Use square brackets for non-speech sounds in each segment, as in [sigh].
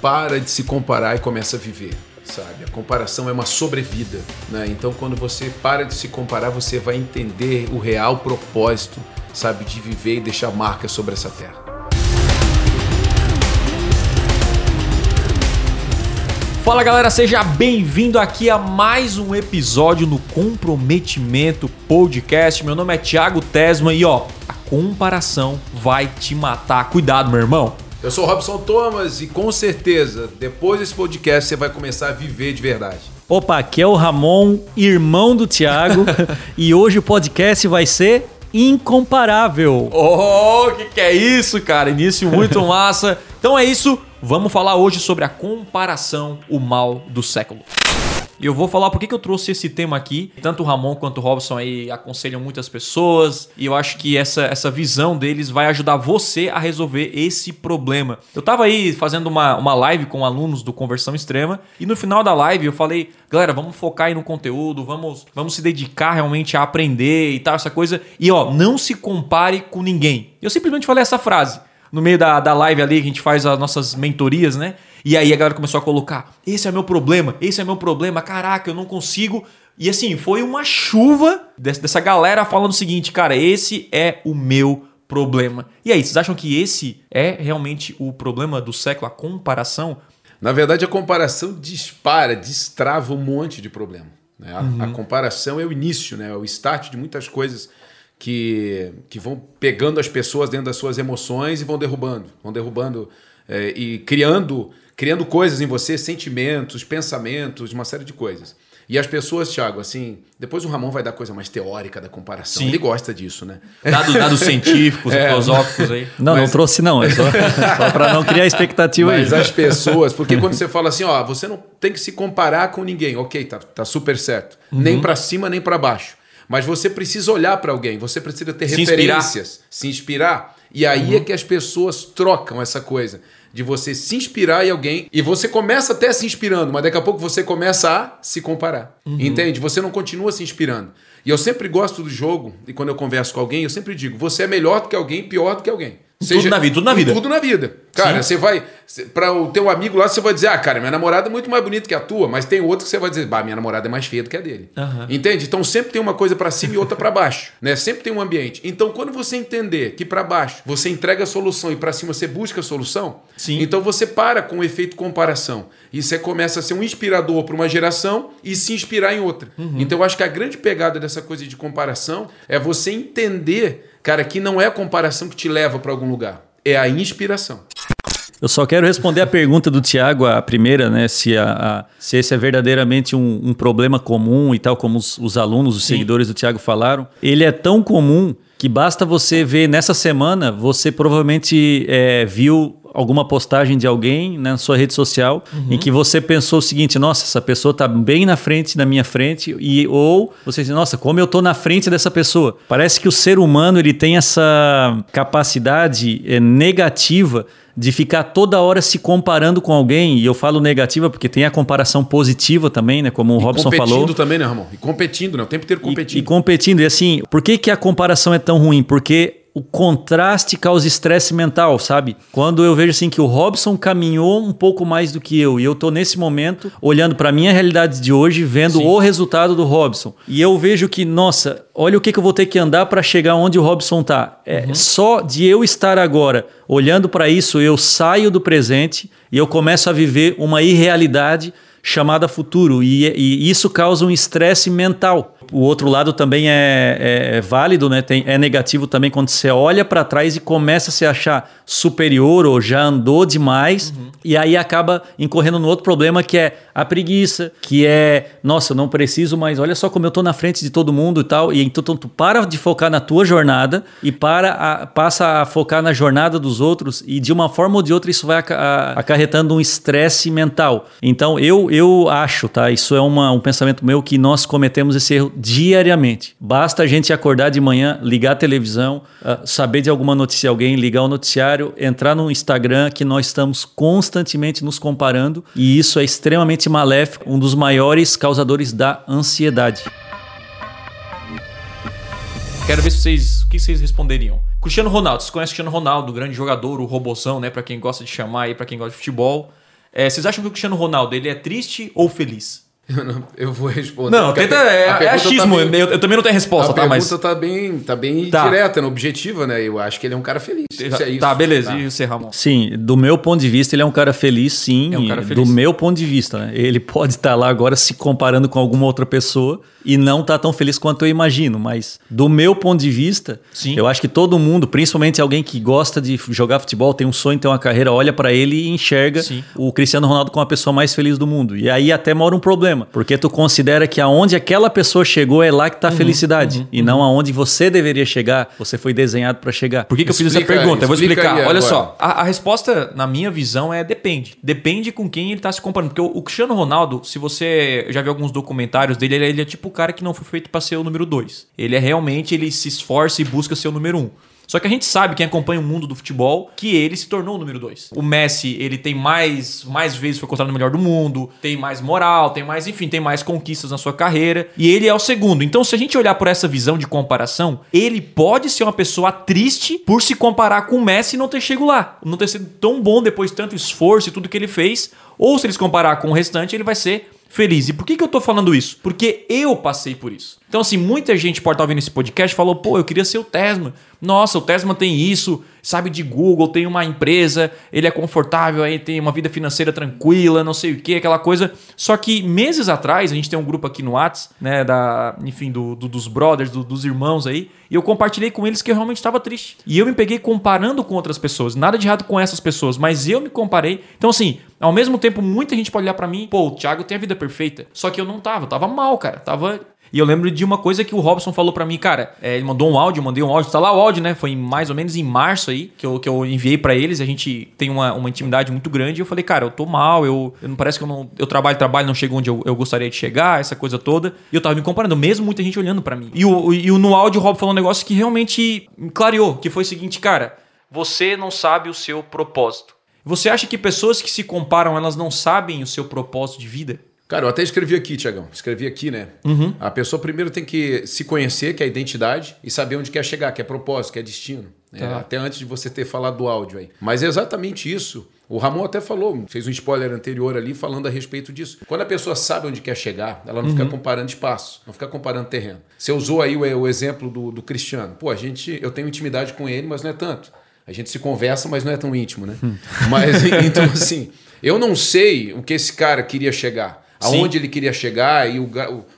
para de se comparar e começa a viver. Sabe? A comparação é uma sobrevida, né? Então, quando você para de se comparar, você vai entender o real propósito, sabe, de viver e deixar marca sobre essa terra. Fala galera, seja bem-vindo aqui a mais um episódio no Comprometimento Podcast. Meu nome é Thiago Tesma e ó, a comparação vai te matar. Cuidado, meu irmão. Eu sou o Robson Thomas e com certeza, depois desse podcast, você vai começar a viver de verdade. Opa, aqui é o Ramon, irmão do Thiago, [laughs] e hoje o podcast vai ser incomparável. Oh, que que é isso, cara? Início muito [laughs] massa. Então é isso, vamos falar hoje sobre a comparação, o mal do século. E eu vou falar por que eu trouxe esse tema aqui. Tanto o Ramon quanto o Robson aí aconselham muitas pessoas. E eu acho que essa, essa visão deles vai ajudar você a resolver esse problema. Eu tava aí fazendo uma, uma live com alunos do Conversão Extrema. E no final da live eu falei, galera, vamos focar aí no conteúdo, vamos, vamos se dedicar realmente a aprender e tal, essa coisa. E ó, não se compare com ninguém. Eu simplesmente falei essa frase no meio da, da live ali que a gente faz as nossas mentorias, né? E aí a galera começou a colocar: esse é meu problema, esse é meu problema, caraca, eu não consigo. E assim, foi uma chuva dessa galera falando o seguinte, cara, esse é o meu problema. E aí, vocês acham que esse é realmente o problema do século, a comparação? Na verdade, a comparação dispara, destrava um monte de problema. Né? A, uhum. a, comparação é o início, né? é o start de muitas coisas que, que vão pegando as pessoas dentro das suas emoções e vão derrubando, vão derrubando é, e criando criando coisas em você, sentimentos, pensamentos, uma série de coisas. E as pessoas, Thiago, assim, depois o Ramon vai dar coisa mais teórica da comparação. Sim. Ele gosta disso, né? Dados, dados científicos, [laughs] é, filosóficos aí. Não, mas... não trouxe não, é só, [laughs] só para não criar expectativa mas aí. Mas as pessoas, porque [laughs] quando você fala assim, ó, você não tem que se comparar com ninguém, ok, tá, tá super certo. Uhum. Nem para cima, nem para baixo. Mas você precisa olhar para alguém, você precisa ter se referências, inspirar. se inspirar. E aí uhum. é que as pessoas trocam essa coisa de você se inspirar em alguém e você começa até se inspirando, mas daqui a pouco você começa a se comparar. Uhum. Entende? Você não continua se inspirando. E eu sempre gosto do jogo, e quando eu converso com alguém, eu sempre digo: você é melhor do que alguém, pior do que alguém. Seja, tudo na vida, tudo na vida. Tudo na vida. Cara, Sim. você vai. Para o teu amigo lá, você vai dizer: ah, cara, minha namorada é muito mais bonita que a tua, mas tem outro que você vai dizer: bah, minha namorada é mais feia do que a dele. Uhum. Entende? Então sempre tem uma coisa para cima e outra para baixo. [laughs] Né? Sempre tem um ambiente. Então quando você entender que para baixo você entrega a solução e para cima você busca a solução, Sim. então você para com o efeito comparação. E você começa a ser um inspirador para uma geração e se inspirar em outra. Uhum. Então eu acho que a grande pegada dessa coisa de comparação é você entender Cara, que não é a comparação que te leva para algum lugar, é a inspiração. Eu só quero responder a pergunta do Tiago, a primeira, né? Se, a, a se esse é verdadeiramente um, um, problema comum e tal, como os, os alunos, os Sim. seguidores do Tiago falaram. Ele é tão comum que basta você ver nessa semana, você provavelmente é, viu alguma postagem de alguém né, na sua rede social uhum. em que você pensou o seguinte, nossa, essa pessoa está bem na frente da minha frente e ou você diz, nossa, como eu estou na frente dessa pessoa. Parece que o ser humano ele tem essa capacidade é, negativa de ficar toda hora se comparando com alguém, e eu falo negativa porque tem a comparação positiva também, né? Como o e Robson falou. competindo também, né, Ramon? E competindo, né? O tempo inteiro competindo. E, e competindo. E assim, por que, que a comparação é tão ruim? Porque o contraste causa estresse mental, sabe? Quando eu vejo assim que o Robson caminhou um pouco mais do que eu e eu tô nesse momento olhando para minha realidade de hoje, vendo Sim. o resultado do Robson. E eu vejo que, nossa, olha o que, que eu vou ter que andar para chegar onde o Robson tá. É uhum. só de eu estar agora olhando para isso, eu saio do presente e eu começo a viver uma irrealidade chamada futuro e, e isso causa um estresse mental o outro lado também é, é, é válido, né? Tem, é negativo também quando você olha para trás e começa a se achar superior ou já andou demais uhum. e aí acaba incorrendo no outro problema que é a preguiça, que é, nossa, não preciso mais, olha só como eu tô na frente de todo mundo e tal. E então tu para de focar na tua jornada e para a, passa a focar na jornada dos outros e de uma forma ou de outra isso vai acarretando um estresse mental. Então eu, eu acho, tá? Isso é uma, um pensamento meu que nós cometemos esse erro diariamente. Basta a gente acordar de manhã, ligar a televisão, uh, saber de alguma notícia alguém, ligar o noticiário, entrar no Instagram, que nós estamos constantemente nos comparando e isso é extremamente maléfico, um dos maiores causadores da ansiedade. Quero ver se vocês, o que vocês responderiam. Cristiano Ronaldo, vocês conhecem o Cristiano Ronaldo, grande jogador, o robozão, né, para quem gosta de chamar aí, para quem gosta de futebol. É, vocês acham que o Cristiano Ronaldo ele é triste ou feliz? Eu, não, eu vou responder. Não, tenta. A, é, é achismo. Tá bem, eu, eu, também não tenho resposta, a tá? Mas. A pergunta tá bem, tá bem tá. direta, objetiva, né? Eu acho que ele é um cara feliz. Tá, é tá, beleza. Tá. E você, Ramon? Sim, do meu ponto de vista, ele é um cara feliz, sim. É um cara feliz. Do meu ponto de vista, né? Ele pode estar lá agora se comparando com alguma outra pessoa e não tá tão feliz quanto eu imagino. Mas do meu ponto de vista, sim. eu acho que todo mundo, principalmente alguém que gosta de jogar futebol, tem um sonho, tem uma carreira, olha para ele e enxerga sim. o Cristiano Ronaldo como a pessoa mais feliz do mundo. E aí até mora um problema, porque tu considera que aonde aquela pessoa chegou é lá que está a uhum, felicidade uhum, e uhum. não aonde você deveria chegar. Você foi desenhado para chegar. Por que, que eu fiz essa pergunta? Eu vou explicar. Olha agora. só, a, a, resposta, na minha visão, é depende. Depende com quem ele está se comparando. Porque o, o, Cristiano Ronaldo, se você já viu alguns documentários dele, ele, ele é tipo o cara que não foi feito para ser o número dois. Ele é realmente, ele se esforça e busca ser o número um. Só que a gente sabe, quem acompanha o mundo do futebol, que ele se tornou o número dois. O Messi, ele tem mais, mais vezes foi considerado o melhor do mundo, tem mais moral, tem mais, enfim, tem mais conquistas na sua carreira. E ele é o segundo. Então, se a gente olhar por essa visão de comparação, ele pode ser uma pessoa triste por se comparar com o Messi e não ter chegado lá. Não ter sido tão bom depois de tanto esforço e tudo que ele fez. Ou se ele se comparar com o restante, ele vai ser feliz. E por que, que eu tô falando isso? Porque eu passei por isso. Então, assim, muita gente pode estar ouvindo esse podcast falou, pô, eu queria ser o Tesma. Nossa, o Tesma tem isso, sabe de Google, tem uma empresa, ele é confortável, aí tem uma vida financeira tranquila, não sei o que, aquela coisa. Só que meses atrás, a gente tem um grupo aqui no Whats, né, da, enfim, do, do dos brothers, do, dos irmãos aí, e eu compartilhei com eles que eu realmente estava triste. E eu me peguei comparando com outras pessoas. Nada de errado com essas pessoas, mas eu me comparei. Então, assim, ao mesmo tempo, muita gente pode olhar para mim, pô, o Thiago tem a vida perfeita. Só que eu não tava, eu tava mal, cara. Tava e eu lembro de uma coisa que o Robson falou para mim, cara. É, ele mandou um áudio, eu mandei um áudio, tá lá o áudio, né? Foi mais ou menos em março aí que eu, que eu enviei para eles. A gente tem uma, uma intimidade muito grande. E eu falei, cara, eu tô mal, eu, eu não parece que eu não. Eu trabalho, trabalho, não chego onde eu, eu gostaria de chegar, essa coisa toda. E eu tava me comparando, mesmo muita gente olhando para mim. E, o, e no áudio o Rob falou um negócio que realmente me clareou, que foi o seguinte, cara, você não sabe o seu propósito. Você acha que pessoas que se comparam, elas não sabem o seu propósito de vida? Cara, eu até escrevi aqui, Tiagão. Escrevi aqui, né? Uhum. A pessoa primeiro tem que se conhecer, que é a identidade, e saber onde quer chegar, que é propósito, que é destino. Tá. É, até antes de você ter falado do áudio aí. Mas é exatamente isso. O Ramon até falou, fez um spoiler anterior ali falando a respeito disso. Quando a pessoa sabe onde quer chegar, ela não uhum. fica comparando espaço, não fica comparando terreno. Você usou aí o, o exemplo do, do Cristiano. Pô, a gente, eu tenho intimidade com ele, mas não é tanto. A gente se conversa, mas não é tão íntimo, né? Hum. Mas [laughs] então assim, eu não sei o que esse cara queria chegar aonde Sim. ele queria chegar e o,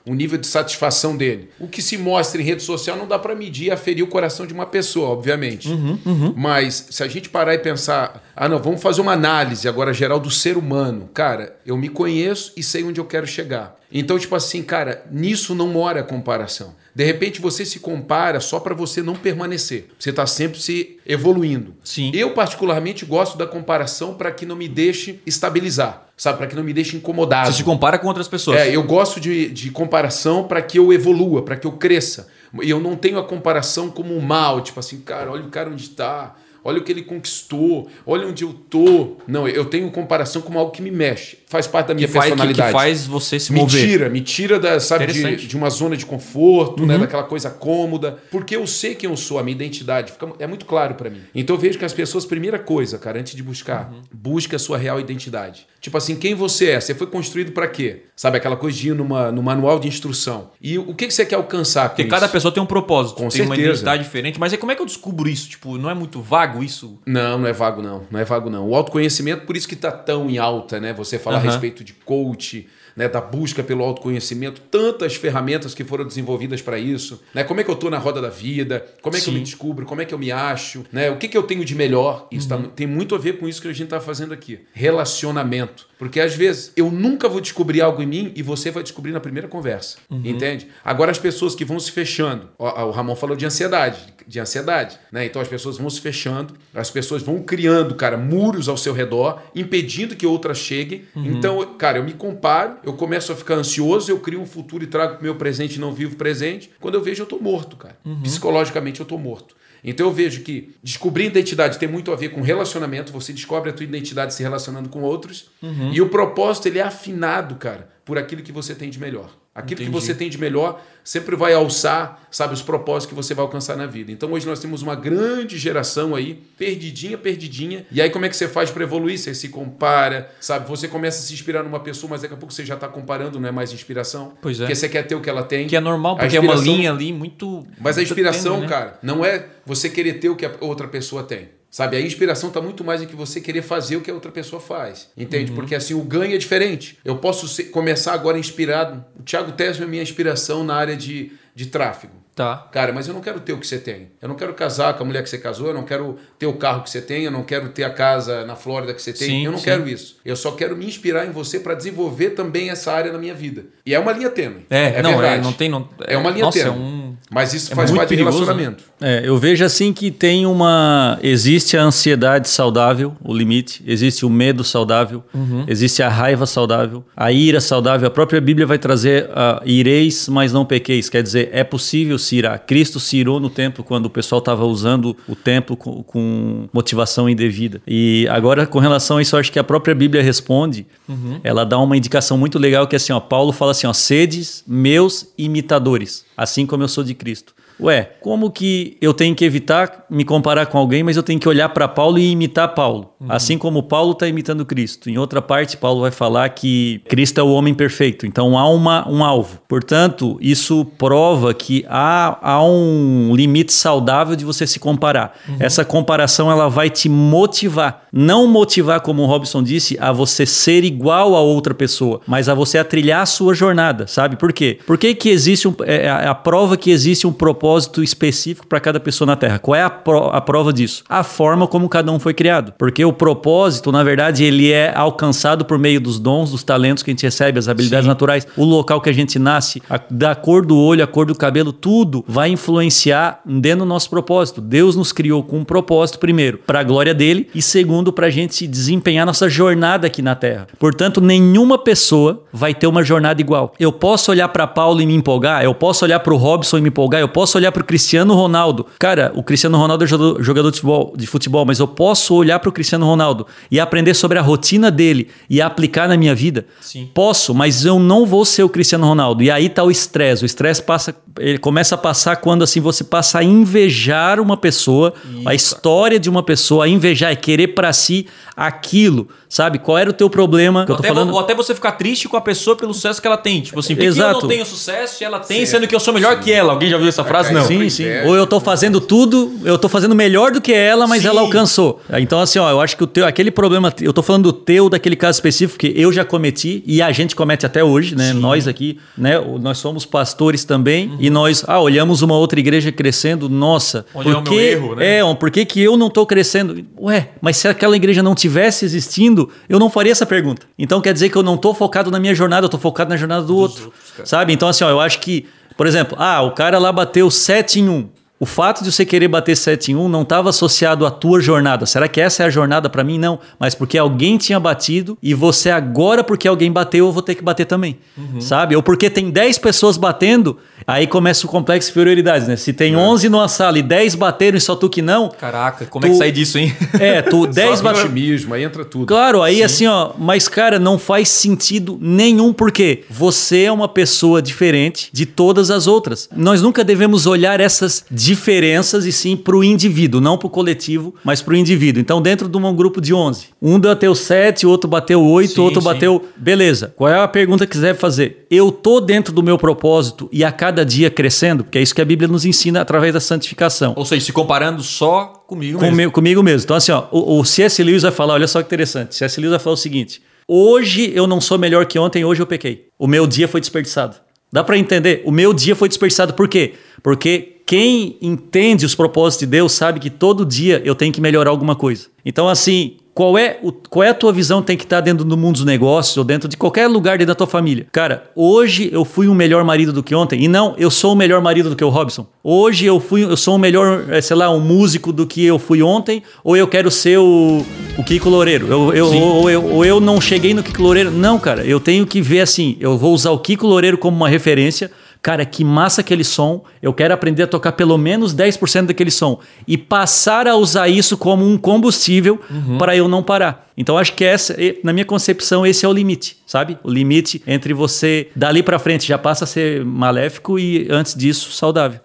o, nível de satisfação dele. O que se mostra em rede social não dá para medir e aferir o coração de uma pessoa, obviamente. Uhum, uhum. Mas se a gente parar e pensar, ah, não, vamos fazer uma análise agora geral do ser humano. Cara, eu me conheço e sei onde eu quero chegar. Então, tipo assim, cara, nisso não mora a comparação. De repente você se compara só para você não permanecer. Você está sempre se evoluindo. Sim. Eu, particularmente, gosto da comparação para que não me deixe estabilizar, sabe? Para que não me deixe incomodado. Você se compara com outras pessoas. É, eu gosto de, de comparação para que eu evolua, para que eu cresça. E eu não tenho a comparação como um mal, tipo assim, cara, olha o cara onde está olha o que ele conquistou, olha onde eu tô. Não, eu tenho comparação com algo que me mexe, faz parte da minha que personalidade. Que, que faz você se me mover. Me tira, me tira da, sabe, de, de, uma zona de conforto, né, uhum. né, daquela coisa cômoda, porque eu sei quem eu sou, a minha identidade, fica, é muito claro para mim. Então eu vejo que as pessoas, primeira coisa, cara, antes de buscar, uhum. busca a sua real identidade. Tipo assim, quem você é? Você foi construído para quê? Sabe, aquela coisa de ir numa, no manual de instrução. E o que, que você quer alcançar com Porque cada pessoa tem um propósito, com tem certeza. uma identidade diferente. Mas aí como é que eu descubro isso? Tipo, não é muito vago isso? Não, não é vago não. Não é vago não. O autoconhecimento, por isso que está tão em alta, né? Você falar uhum. a respeito de coach, né, da busca pelo autoconhecimento, tantas ferramentas que foram desenvolvidas para isso, né? Como é que eu estou na roda da vida? Como é que Sim. eu me descubro? Como é que eu me acho? Né? O que, que eu tenho de melhor? Isso tá uhum. tá, tem muito a ver com isso que a gente está fazendo aqui. Relacionamento. Porque às vezes eu nunca vou descobrir algo em mim e você vai descobrir na primeira conversa. Uhum. Entende? Agora as pessoas que vão se fechando, o Ramon falou de ansiedade, de ansiedade, né? Então as pessoas vão se fechando, as pessoas vão criando, cara, muros ao seu redor, impedindo que outras cheguem. Uhum. Então, cara, eu me comparo eu começo a ficar ansioso, eu crio um futuro e trago o meu presente e não vivo presente. Quando eu vejo, eu tô morto, cara. Uhum. Psicologicamente, eu tô morto. Então eu vejo que descobrir identidade tem muito a ver com relacionamento, você descobre a tua identidade se relacionando com outros, uhum. e o propósito ele é afinado, cara, por aquilo que você tem de melhor. Aquilo Entendi. que você tem de melhor sempre vai alçar, sabe, os propósitos que você vai alcançar na vida. Então hoje nós temos uma grande geração aí, perdidinha, perdidinha. E aí como é que você faz para evoluir? Você se compara, sabe? Você começa a se inspirar numa pessoa, mas daqui a pouco você já está comparando, não é mais inspiração. Pois é. Porque você quer ter o que ela tem. Que é normal, porque é uma linha ali muito. Mas a inspiração, né? cara, não é você querer ter o que a outra pessoa tem. Sabe, a inspiração está muito mais em que você querer fazer o que a outra pessoa faz. Entende? Uhum. Porque assim, o ganho é diferente. Eu posso ser, começar agora inspirado. O Thiago Tesma é minha inspiração na área de, de tráfego. Tá. Cara, mas eu não quero ter o que você tem. Eu não quero casar com a mulher que você casou, eu não quero ter o carro que você tem, eu não quero ter a casa na Flórida que você tem. Sim, eu não sim. quero isso. Eu só quero me inspirar em você para desenvolver também essa área na minha vida. E é uma linha tênue. É, é não, é, verdade. É, não tem. Não, é, é uma linha nossa, é tênue. É um, mas isso faz parte perigoso, do relacionamento. É, eu vejo assim que tem uma. Existe a ansiedade saudável, o limite, existe o medo saudável, uhum. existe a raiva saudável, a ira saudável. A própria Bíblia vai trazer uh, ireis, mas não pequeis. Quer dizer, é possível se irar. Cristo se irou no templo quando o pessoal estava usando o templo com, com, motivação indevida. E agora, com relação a isso, eu acho que a própria Bíblia responde. Uhum. Ela dá uma indicação muito legal que é assim, ó, Paulo fala assim, ó, sedes meus imitadores, assim como eu sou de Cristo. Ué, como que eu tenho que evitar me comparar com alguém, mas eu tenho que olhar para Paulo e imitar Paulo? Uhum. Assim como Paulo está imitando Cristo. Em outra parte, Paulo vai falar que Cristo é o homem perfeito. Então há uma, um alvo. Portanto, isso prova que há, há um limite saudável de você se comparar. Uhum. Essa comparação ela vai te motivar. Não motivar, como o Robson disse, a você ser igual a outra pessoa, mas a você a trilhar a sua jornada, sabe? Por quê? Por que, que existe um, é, é a prova que existe um propósito específico para cada pessoa na Terra? Qual é a, pro, a prova disso? A forma como cada um foi criado. Porque o o propósito, na verdade, ele é alcançado por meio dos dons, dos talentos que a gente recebe, as habilidades Sim. naturais, o local que a gente nasce, a, da cor do olho, a cor do cabelo, tudo vai influenciar dentro do nosso propósito. Deus nos criou com um propósito, primeiro, para a glória dele e segundo, para a gente desempenhar nossa jornada aqui na Terra. Portanto, nenhuma pessoa vai ter uma jornada igual. Eu posso olhar para Paulo e me empolgar, eu posso olhar para o Robson e me empolgar, eu posso olhar para o Cristiano Ronaldo. Cara, o Cristiano Ronaldo é jogador de futebol, de futebol mas eu posso olhar para o Cristiano Cristiano Ronaldo e aprender sobre a rotina dele e aplicar na minha vida? Sim. Posso, mas eu não vou ser o Cristiano Ronaldo. E aí tá o estresse. O estresse passa, ele começa a passar quando assim você passa a invejar uma pessoa, Isso. a história de uma pessoa, a invejar, é querer para si aquilo, sabe? Qual era o teu problema? Que eu tô até, falando... Ou até você ficar triste com a pessoa pelo sucesso que ela tem. Tipo assim, porque Exato. eu não tenho sucesso e ela tem, sendo que eu sou melhor sim. que ela. Alguém já ouviu essa frase? Não. Sim, sim. Ou eu tô fazendo tudo, eu tô fazendo melhor do que ela, mas sim. ela alcançou. Então, assim, ó, eu acho que o teu, aquele problema, eu tô falando do teu, daquele caso específico que eu já cometi e a gente comete até hoje, né? Sim. Nós aqui, né? Nós somos pastores também uhum. e nós, ah, olhamos uma outra igreja crescendo, nossa. Onde por é o meu erro, né? É, por que, que eu não tô crescendo? Ué, mas se aquela igreja não tivesse existindo, eu não faria essa pergunta. Então quer dizer que eu não estou focado na minha jornada, eu estou focado na jornada do Dos outro. Outros, sabe? Então, assim, ó, eu acho que, por exemplo, ah, o cara lá bateu 7 em 1. O fato de você querer bater 7 em 1 não estava associado à tua jornada. Será que essa é a jornada para mim? Não. Mas porque alguém tinha batido e você agora, porque alguém bateu, eu vou ter que bater também. Uhum. Sabe? Ou porque tem 10 pessoas batendo, Aí começa o complexo de prioridades, né? Se tem é. 11 numa sala e 10 bateram e só tu que não. Caraca, como tu... é que sai disso, hein? É, tu [laughs] 10 bateram. otimismo, aí entra tudo. Claro, aí Sim. assim, ó, mas cara, não faz sentido nenhum porque você é uma pessoa diferente de todas as outras. Nós nunca devemos olhar essas diferenças e sim para o indivíduo, não para o coletivo, mas para o indivíduo. Então, dentro de um grupo de 11, um bateu 7, outro bateu 8, sim, outro sim. bateu. Beleza. Qual é a pergunta que você deve fazer? Eu tô dentro do meu propósito e a cada dia crescendo, porque é isso que a Bíblia nos ensina através da santificação. Ou seja, se comparando só comigo mesmo. Comigo, comigo mesmo. Então, assim, ó, o, o C.S. Lewis vai falar, olha só que interessante. C.S. Lewis vai falar o seguinte: hoje eu não sou melhor que ontem, hoje eu pequei. O meu dia foi desperdiçado. Dá para entender? O meu dia foi desperdiçado por quê? Porque quem entende os propósitos de Deus sabe que todo dia eu tenho que melhorar alguma coisa. Então, assim, qual é, o, qual é a tua visão tem que estar dentro do mundo dos negócios ou dentro de qualquer lugar dentro da tua família? Cara, hoje eu fui um melhor marido do que ontem. E não, eu sou o melhor marido do que o Robson. Hoje eu fui, eu sou um melhor, eh, sei lá, um músico do que eu fui ontem, ou eu quero ser o, o Kiko Loureiro. Eu, eu, ou, ou, eu, ou eu não cheguei no Kiko Loureiro. Não, cara, eu tenho que ver assim, eu vou usar o Kiko Loureiro como uma referência Cara, que massa aquele som, eu quero aprender a tocar pelo menos 10% daquele som. E passar a usar isso como um combustível uhum. para eu não parar. Então acho que essa, na minha concepção, esse é o limite, sabe? O limite entre você dali para frente já passa a ser maléfico e antes disso saudável.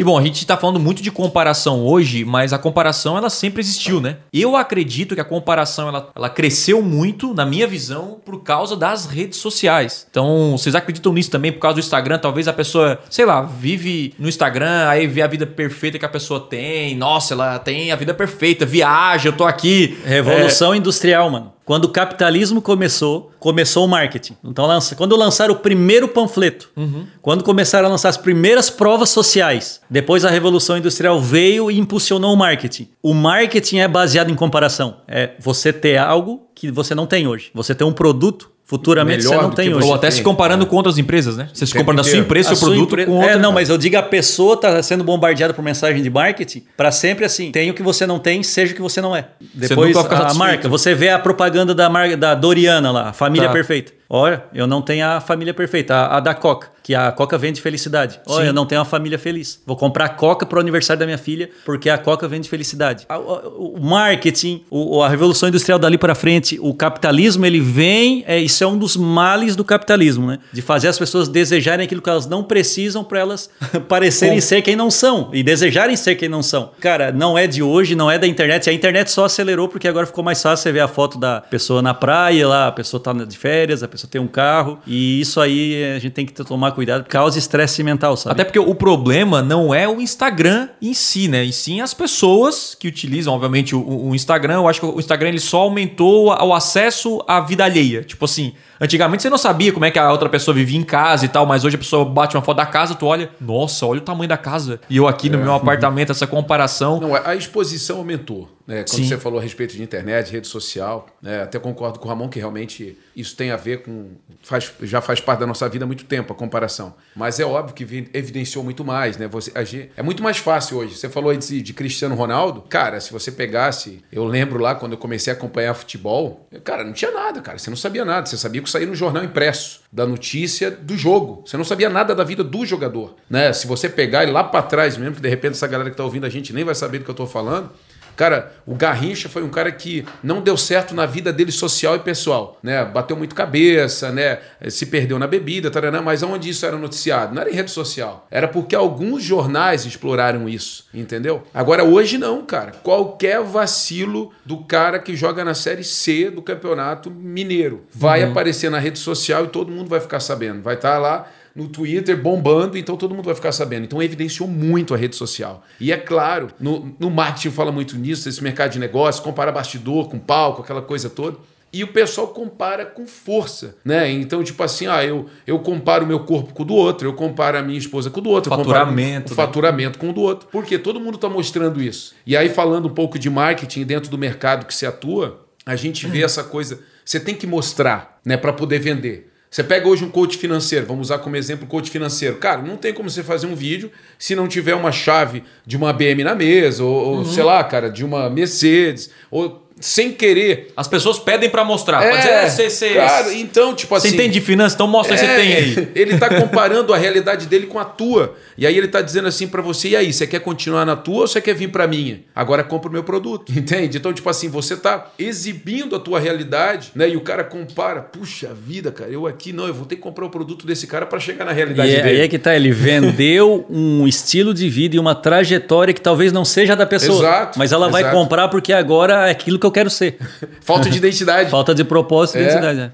E bom, a gente está falando muito de comparação hoje, mas a comparação ela sempre existiu, né? Eu acredito que a comparação ela, ela cresceu muito, na minha visão, por causa das redes sociais. Então, vocês acreditam nisso também por causa do Instagram? Talvez a pessoa, sei lá, vive no Instagram, aí vê a vida perfeita que a pessoa tem. Nossa, ela tem a vida perfeita, viaja, eu tô aqui. Revolução é... industrial, mano. Quando o capitalismo começou, começou o marketing. Então, lança, quando lançaram o primeiro panfleto, uhum. quando começaram a lançar as primeiras provas sociais, depois a Revolução Industrial veio e impulsionou o marketing. O marketing é baseado em comparação. É você ter algo que você não tem hoje. Você tem um produto Futuramente Melhor você não tem hoje. Ou até tem. se comparando é. com outras empresas, né? Você se comparando a sua empresa, seu produto empre... com outra. É, não, mas eu digo a pessoa está sendo bombardeada por mensagem de marketing para sempre assim, tem o que você não tem, seja o que você não é. Depois a marca, você vê a propaganda da marca da Doriana lá, a família tá. perfeita. Olha, eu não tenho a família perfeita, a, a da Coca, que a Coca vende felicidade. Olha, Sim. eu não tenho uma família feliz. Vou comprar Coca para o aniversário da minha filha, porque a Coca vende felicidade. O, o marketing, o, a revolução industrial dali para frente, o capitalismo, ele vem, é, isso é um dos males do capitalismo, né? De fazer as pessoas desejarem aquilo que elas não precisam para elas [laughs] parecerem Com... ser quem não são e desejarem ser quem não são. Cara, não é de hoje, não é da internet. A internet só acelerou porque agora ficou mais fácil você ver a foto da pessoa na praia lá, a pessoa tá de férias, a pessoa pessoa tem um carro. E isso aí a gente tem que tomar cuidado, causa estresse mental, sabe? Até porque o problema não é o Instagram em si, né? E sim as pessoas que utilizam, obviamente, o, o Instagram. Eu acho que o Instagram ele só aumentou o acesso à vida alheia. Tipo assim, Antigamente você não sabia como é que a outra pessoa vivia em casa e tal, mas hoje a pessoa bate uma foto da casa, tu olha, nossa, olha o tamanho da casa. E eu aqui no é. meu apartamento, essa comparação. Não, a exposição aumentou. Né? Quando Sim. você falou a respeito de internet, rede social, né? até concordo com o Ramon que realmente isso tem a ver com. Faz, já faz parte da nossa vida há muito tempo a comparação. Mas é óbvio que evidenciou muito mais. Né? Você, agir, é muito mais fácil hoje. Você falou aí de, de Cristiano Ronaldo. Cara, se você pegasse. Eu lembro lá quando eu comecei a acompanhar futebol, cara, não tinha nada, cara. Você não sabia nada. Você sabia que saía no jornal impresso da notícia do jogo. Você não sabia nada da vida do jogador. Né? Se você pegar e lá para trás mesmo, que de repente essa galera que está ouvindo a gente nem vai saber do que eu estou falando Cara, o Garrincha foi um cara que não deu certo na vida dele social e pessoal, né? Bateu muito cabeça, né? Se perdeu na bebida, taranã, mas onde isso era noticiado? Não era em rede social. Era porque alguns jornais exploraram isso, entendeu? Agora, hoje não, cara. Qualquer vacilo do cara que joga na Série C do Campeonato Mineiro vai uhum. aparecer na rede social e todo mundo vai ficar sabendo. Vai estar tá lá no Twitter bombando, então todo mundo vai ficar sabendo. Então evidenciou muito a rede social. E é claro, no, no marketing fala muito nisso, esse mercado de negócio, compara bastidor com palco, aquela coisa toda. E o pessoal compara com força, né? Então, tipo assim, ah, eu, eu comparo o meu corpo com o do outro, eu comparo a minha esposa com o do outro, faturamento, o né? faturamento com o do outro, porque todo mundo está mostrando isso. E aí, falando um pouco de marketing dentro do mercado que se atua, a gente vê essa coisa. Você tem que mostrar, né, para poder vender. Você pega hoje um coach financeiro, vamos usar como exemplo o coach financeiro. Cara, não tem como você fazer um vídeo se não tiver uma chave de uma BM na mesa, ou, uhum. sei lá, cara, de uma Mercedes, ou sem querer. As pessoas pedem para mostrar. É, Pode dizer, é, cê, cê, cara, então, tipo assim. Você entende de finanças, então mostra é, que você tem aí. [laughs] Ele tá comparando a realidade dele com a tua. E aí ele tá dizendo assim para você: e aí, você quer continuar na tua ou você quer vir para minha? Agora compra o meu produto. [laughs] Entende? Então, tipo assim, você tá exibindo a tua realidade, né? E o cara compara: puxa vida, cara, eu aqui não, eu vou ter que comprar o produto desse cara para chegar na realidade e é, dele. Aí é que tá, ele vendeu [laughs] um estilo de vida e uma trajetória que talvez não seja da pessoa. Exato. Mas ela exato. vai comprar porque agora é aquilo que eu quero ser. [laughs] Falta de identidade. Falta de propósito e é. identidade. Né?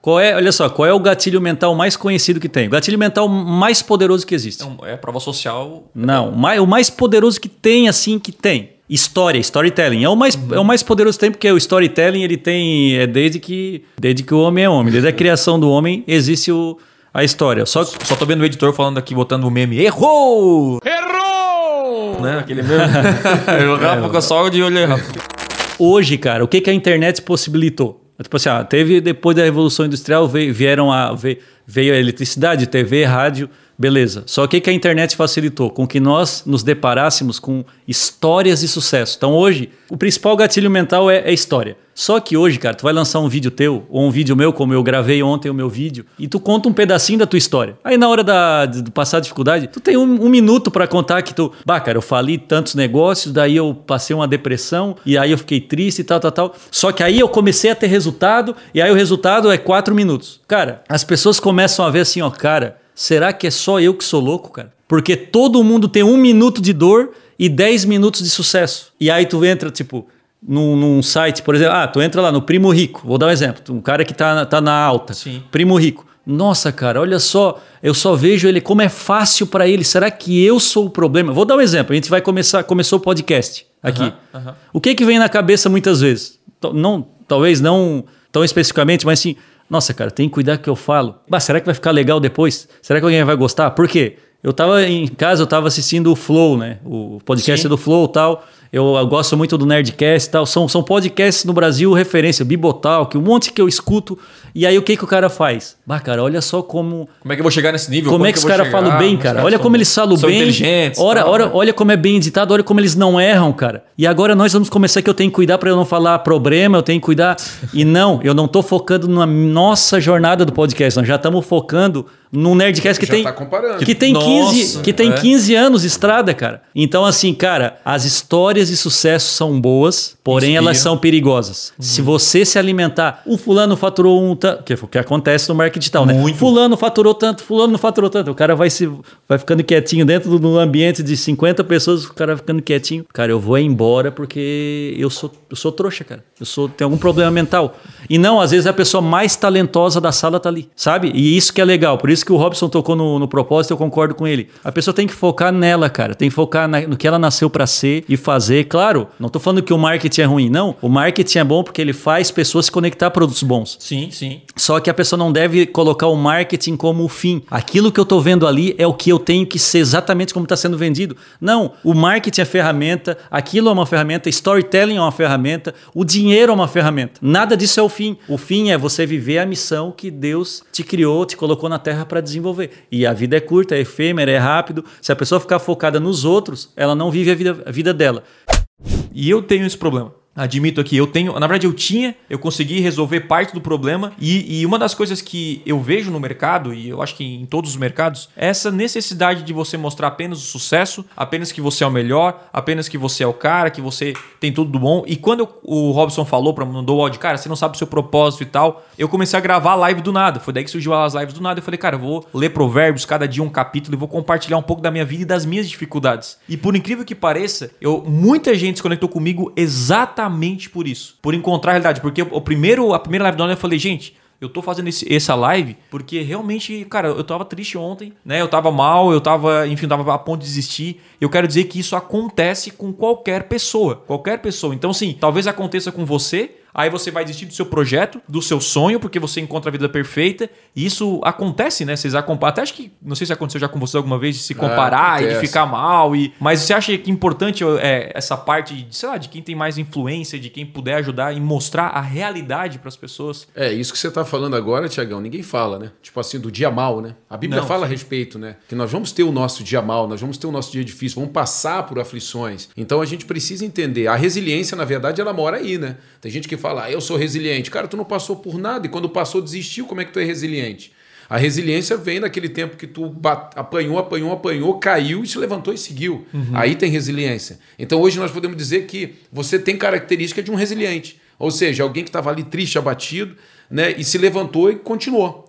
Qual é, olha só, qual é o gatilho mental mais conhecido que tem? O gatilho mental mais poderoso que existe. É, é prova social. Não, o mais poderoso que tem, assim, que tem. História, storytelling. É o mais, uhum. é o mais poderoso que tem, porque o storytelling ele tem. É desde que, desde que o homem é homem. Desde a criação do homem existe o, a história. Só, só tô vendo o editor falando aqui, botando o meme. Errou! Errou! Né? Aquele meme. [laughs] o Rafa é, só de olho errado hoje, cara, o que, que a internet possibilitou? Tipo assim, ah, teve depois da Revolução Industrial veio, vieram a, veio, veio a eletricidade, TV, rádio, Beleza. Só que que a internet facilitou? Com que nós nos deparássemos com histórias de sucesso. Então hoje, o principal gatilho mental é, é história. Só que hoje, cara, tu vai lançar um vídeo teu, ou um vídeo meu, como eu gravei ontem o meu vídeo, e tu conta um pedacinho da tua história. Aí na hora da, de, passar dificuldade, tu tem um, um minuto para contar que tu, bah, cara, eu falei tantos negócios, daí eu passei uma depressão, e aí eu fiquei triste e tal, tal, tal. Só que aí eu comecei a ter resultado, e aí o resultado é quatro minutos. Cara, as pessoas começam a ver assim, ó, cara, Será que é só eu que sou louco, cara? Porque todo mundo tem um minuto de dor e dez minutos de sucesso. E aí tu entra, tipo, num, num, site, por exemplo, ah, tu entra lá no Primo Rico, vou dar um exemplo, um cara que tá, tá na alta, Sim. Primo Rico. Nossa, cara, olha só, eu só vejo ele como é fácil para ele. Será que eu sou o problema? Vou dar um exemplo. A gente vai começar, começou o podcast aqui. O que que vem na cabeça muitas vezes? Não, talvez não tão especificamente, mas sim, nossa, cara, tem que cuidar que eu falo. Bah, será que vai ficar legal depois? Será que alguém vai gostar? Por quê? Eu tava em casa, eu tava assistindo o Flow, né? O podcast Sim. do Flow e tal. Eu, eu, gosto muito do Nerdcast e tal. São, são podcasts no Brasil, referência, Bibotalk, um monte que eu escuto. E aí o que, que o cara faz? Bah, cara, olha só como. Como é que eu vou chegar nesse nível? Como, como é que, os caras falam bem, cara? Olha como eles falam bem. inteligentes. Ora, tal, ora, né? olha como é bem editado, olha como eles não erram, cara. E agora nós vamos começar que eu tenho que cuidar para eu não falar problema, eu tenho que cuidar. e não, eu não tô focando na nossa jornada do podcast, nós já estamos focando num Nerdcast que Já tem. tá comparando. Que tem, Nossa, 15, que tem é. 15 anos de estrada, cara. Então, assim, cara, as histórias de sucesso são boas, porém Inspira. elas são perigosas. Se você se alimentar, o fulano faturou um tanto. Que é o que acontece no marketing digital, né? Fulano faturou tanto, fulano não faturou tanto. O cara vai se vai ficando quietinho dentro do ambiente de 50 pessoas, o cara ficando quietinho. Cara, eu vou embora porque eu sou, eu sou trouxa, cara. Eu sou tenho algum problema mental. E não, às vezes a pessoa mais talentosa da sala tá ali, sabe? E isso que é legal. Por isso que o Robson tocou no, no propósito, eu concordo com ele. A pessoa tem que focar nela, cara. Tem que focar na- no que ela nasceu para ser e fazer. Claro, não tô falando que o marketing é ruim, não. O marketing é bom porque ele faz pessoas se conectar a produtos bons. Sim, sim. Só que a pessoa não deve colocar o marketing como o fim. Aquilo que eu estou vendo ali é o que eu tenho que ser exatamente como está sendo vendido. Não, o marketing é ferramenta, aquilo é uma ferramenta, storytelling é uma ferramenta, o dinheiro é uma ferramenta. Nada disso é o fim. O fim é você viver a missão que Deus te criou, te colocou na Terra para desenvolver. E a vida é curta, é efêmera, é rápido. Se a pessoa ficar focada nos outros, ela não vive a vida, a vida dela. E eu tenho esse problema. Admito aqui, eu tenho. Na verdade, eu tinha, eu consegui resolver parte do problema. E, e uma das coisas que eu vejo no mercado, e eu acho que em todos os mercados, é essa necessidade de você mostrar apenas o sucesso, apenas que você é o melhor, apenas que você é o cara, que você tem tudo do bom. E quando eu- o Robson falou para mandou o áudio, cara, você não sabe o seu propósito e tal, eu comecei a gravar live do nada. Foi daí que surgiu as lives do nada. Eu falei, cara, eu vou ler provérbios, cada dia um capítulo, e vou compartilhar um pouco da minha vida e das minhas dificuldades. E por incrível que pareça, eu, muita gente se conectou comigo exatamente por isso. Por encontrar a realidade. Porque o primeiro, a primeira live do ano eu falei, gente, eu tô fazendo esse- essa live porque realmente, cara, eu tava triste ontem, né? Eu tava mal, eu tava, enfim, tava a ponto de desistir. Eu quero dizer que isso acontece com qualquer pessoa. Qualquer pessoa. Então, sim, talvez aconteça com você. Aí você vai desistir do seu projeto, do seu sonho, porque você encontra a vida perfeita. E isso acontece, né? Vocês acompanham. Até acho que. Não sei se aconteceu já com você alguma vez de se comparar e de ficar mal. E, mas você acha que é importante é, essa parte, de, sei lá, de quem tem mais influência, de quem puder ajudar e mostrar a realidade para as pessoas? É, isso que você está falando agora, Tiagão, ninguém fala, né? Tipo assim, do dia mal, né? A Bíblia Não, fala a sim. respeito, né? Que nós vamos ter o nosso dia mal, nós vamos ter o nosso dia difícil, vamos passar por aflições. Então a gente precisa entender. A resiliência, na verdade, ela mora aí, né? Tem gente que fala, ah, eu sou resiliente. Cara, tu não passou por nada e quando passou, desistiu, como é que tu é resiliente? A resiliência vem daquele tempo que tu apanhou, apanhou, apanhou, caiu e se levantou e seguiu. Aí tem resiliência. Então hoje nós podemos dizer que você tem característica de um resiliente. Ou seja, alguém que estava ali triste, abatido, né? E se levantou e continuou.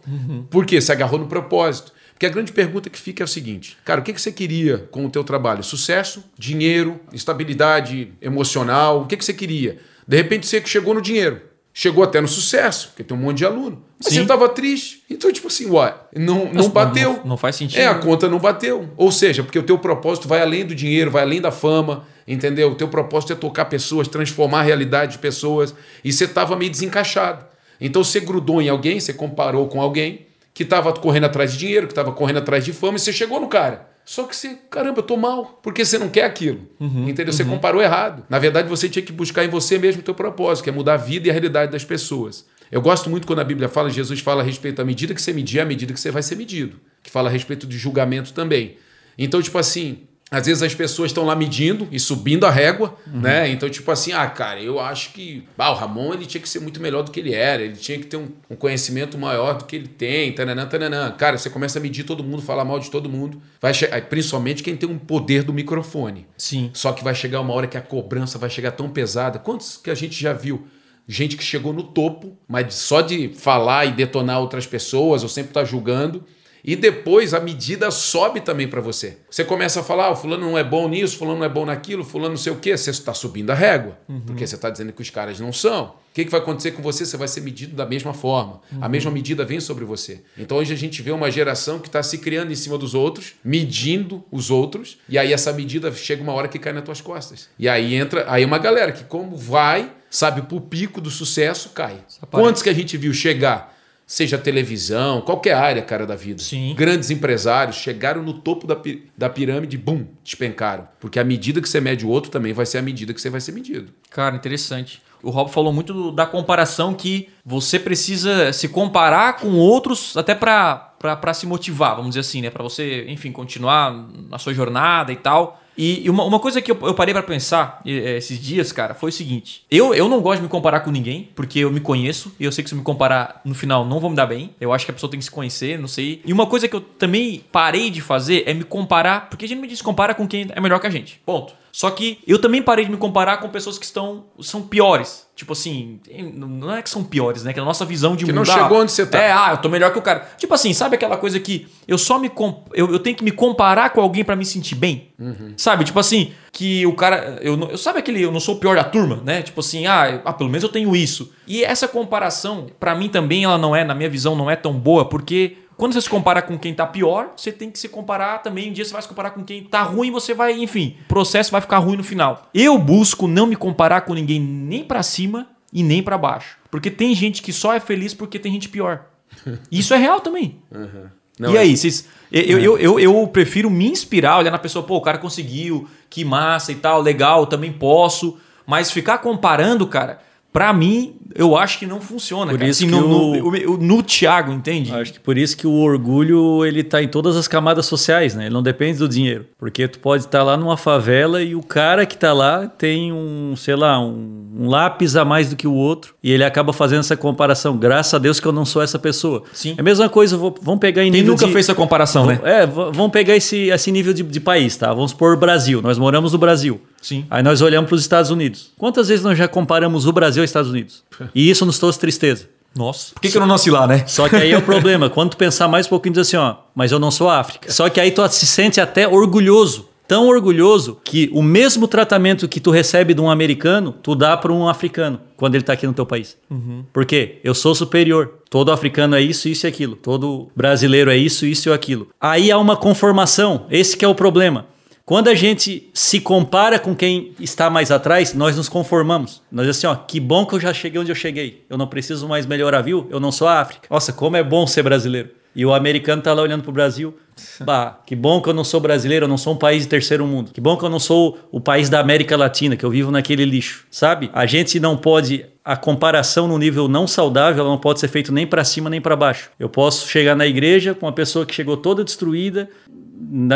Por quê? Se agarrou no propósito. Porque a grande pergunta que fica é o seguinte: cara, o que que você queria com o teu trabalho? Sucesso, dinheiro, estabilidade emocional? O que que você queria? De repente você chegou no dinheiro. Chegou até no sucesso, porque tem um monte de aluno. Mas Sim. você estava triste. Então, tipo assim, uai, não, não bateu. Não, não faz sentido. É, a conta não bateu. Ou seja, porque o teu propósito vai além do dinheiro, vai além da fama, entendeu? O teu propósito é tocar pessoas, transformar a realidade de pessoas. E você estava meio desencaixado. Então você grudou em alguém, você comparou com alguém que estava correndo atrás de dinheiro, que estava correndo atrás de fama, e você chegou no cara. Só que você, caramba, eu tô mal, porque você não quer aquilo. entendeu? Você comparou errado. Na verdade, você tinha que buscar em você mesmo o teu propósito, que é mudar a vida e a realidade das pessoas. Eu gosto muito quando a Bíblia fala, Jesus fala a respeito da medida que você medir, a medida que você vai ser medido. Que fala a respeito de julgamento também. Então, tipo assim, às vezes as pessoas estão lá medindo e subindo a régua, uhum. né? Então, tipo assim, ah, cara, eu acho que ah, o Ramon ele tinha que ser muito melhor do que ele era, ele tinha que ter um, um conhecimento maior do que ele tem, tananã, tananã. Cara, você começa a medir todo mundo, falar mal de todo mundo, vai principalmente quem tem um poder do microfone. Sim. Só que vai chegar uma hora que a cobrança vai chegar tão pesada. Quantos que a gente já viu? Gente que chegou no topo, mas só de falar e detonar outras pessoas, ou sempre tá julgando, e depois a medida sobe também para você. Você começa a falar, ah, o fulano não é bom nisso, fulano não é bom naquilo, fulano não sei o quê. Você está subindo a régua, uhum. porque você está dizendo que os caras não são. O que, que vai acontecer com você? Você vai ser medido da mesma forma. Uhum. A mesma medida vem sobre você. Então hoje a gente vê uma geração que está se criando em cima dos outros, medindo os outros, e aí essa medida chega uma hora que cai nas tuas costas. E aí entra aí uma galera que, como vai, sabe, pro pico do sucesso, cai. Quantos que a gente viu chegar seja televisão, qualquer área, cara, da vida. Sim. Grandes empresários chegaram no topo da, da pirâmide, bum, despencaram. Porque a medida que você mede o outro também vai ser a medida que você vai ser medido. Cara, interessante. O Rob falou muito da comparação que você precisa se comparar com outros até para se motivar, vamos dizer assim, né? Para você, enfim, continuar na sua jornada e tal. E uma, uma coisa que eu, eu parei para pensar eh, esses dias, cara, foi o seguinte: eu, eu não gosto de me comparar com ninguém, porque eu me conheço e eu sei que se eu me comparar no final não vou me dar bem. Eu acho que a pessoa tem que se conhecer, não sei. E uma coisa que eu também parei de fazer é me comparar, porque a gente me diz compara com quem é melhor que a gente. Ponto. Só que eu também parei de me comparar com pessoas que estão são piores. Tipo assim, não é que são piores, né? Que a nossa visão de que mundo. Que não chegou onde você tá. É, ah, eu tô melhor que o cara. Tipo assim, sabe aquela coisa que eu só me. Comp... Eu, eu tenho que me comparar com alguém para me sentir bem? Uhum. Sabe? Tipo assim, que o cara. Eu, eu sabe aquele. Eu não sou o pior da turma, né? Tipo assim, ah, ah pelo menos eu tenho isso. E essa comparação, para mim também, ela não é, na minha visão, não é tão boa, porque quando você se compara com quem tá pior, você tem que se comparar também. Um dia você vai se comparar com quem tá ruim, você vai, enfim, o processo vai ficar ruim no final. Eu busco não me comparar com ninguém nem para cima e nem para baixo. Porque tem gente que só é feliz porque tem gente pior. [laughs] Isso é real também. Uhum. Não, e aí, é... vocês. Eu, é. eu, eu, eu, prefiro me inspirar, olhar na pessoa, pô, o cara conseguiu, que massa e tal, legal, também posso. Mas ficar comparando, cara, Pra mim, eu acho que não funciona. Por cara. isso assim, que no, o... no, no, Thiago, entende? Acho que por isso que o orgulho ele tá em todas as camadas sociais, né? Ele não depende do dinheiro. Porque tu pode estar tá lá numa favela e o cara que tá lá tem um, sei lá, um, um, lápis a mais do que o outro. E ele acaba fazendo essa comparação. Graças a Deus que eu não sou essa pessoa. Sim. É a mesma coisa, vamos pegar em Quem nunca de... fez essa comparação, né? É, vamos pegar esse, esse nível de, de país, tá? Vamos supor Brasil. Nós moramos no Brasil. Sim. Aí nós olhamos para os Estados Unidos. Quantas vezes nós já comparamos o Brasil aos Estados Unidos? [laughs] E isso nos trouxe tristeza. Nossa. Por que, que eu não nasci lá, né? Só que aí é o problema. Quando tu pensar mais um pouquinho, diz assim, ó, mas eu não sou África. Só que aí tu se sente até orgulhoso. Tão orgulhoso que o mesmo tratamento que tu recebe de um americano, tu dá para um africano quando ele está aqui no teu país. Uhum. Por quê? Eu sou superior. Todo africano é isso, isso e aquilo. Todo brasileiro é isso, isso e aquilo. Aí há uma conformação. Esse que é o problema. Quando a gente se compara com quem está mais atrás, nós nos conformamos. Nós assim, ó, que bom que eu já cheguei onde eu cheguei. Eu não preciso mais melhorar, viu? Eu não sou a África. Nossa, como é bom ser brasileiro. E o americano tá lá olhando pro Brasil. [laughs] Bah, que bom que eu não sou brasileiro, eu não sou um país de terceiro mundo. Que bom que eu não sou o país da América Latina, que eu vivo naquele lixo, sabe? A gente não pode a comparação no nível não saudável, ela não pode ser feita nem para cima nem para baixo. Eu posso chegar na igreja com uma pessoa que chegou toda destruída,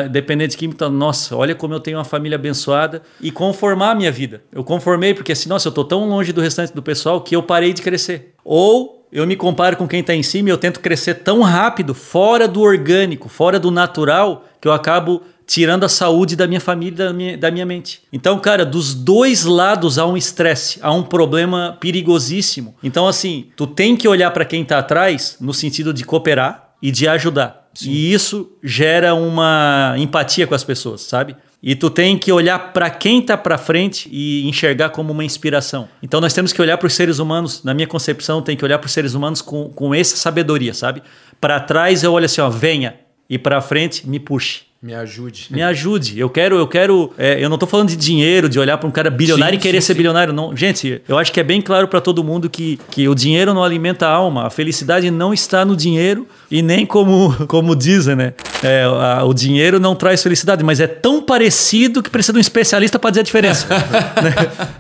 dependente de química, nossa, olha como eu tenho uma família abençoada e conformar a minha vida. Eu conformei porque assim, nossa, eu tô tão longe do restante do pessoal que eu parei de crescer. Ou eu me comparo com quem está em cima e eu tento crescer tão rápido, fora do orgânico, fora do natural, que eu acabo tirando a saúde da minha família, da minha, da minha mente. Então, cara, dos dois lados há um estresse, há um problema perigosíssimo. Então, assim, tu tem que olhar para quem está atrás no sentido de cooperar e de ajudar. Sim. E isso gera uma empatia com as pessoas, sabe? E tu tem que olhar para quem está para frente e enxergar como uma inspiração. Então nós temos que olhar para os seres humanos, na minha concepção, tem que olhar para os seres humanos com, com essa sabedoria, sabe? Para trás eu olho assim, ó, venha, e para frente me puxe. Me ajude. Me ajude. Eu quero, eu quero. É, eu não tô falando de dinheiro, de olhar para um cara bilionário sim, e querer sim, ser sim. bilionário. Não. Gente, eu acho que é bem claro para todo mundo que, que o dinheiro não alimenta a alma. A felicidade não está no dinheiro e nem como, como dizem, né? É, a, o dinheiro não traz felicidade, mas é tão parecido que precisa de um especialista para dizer a diferença. [laughs] né?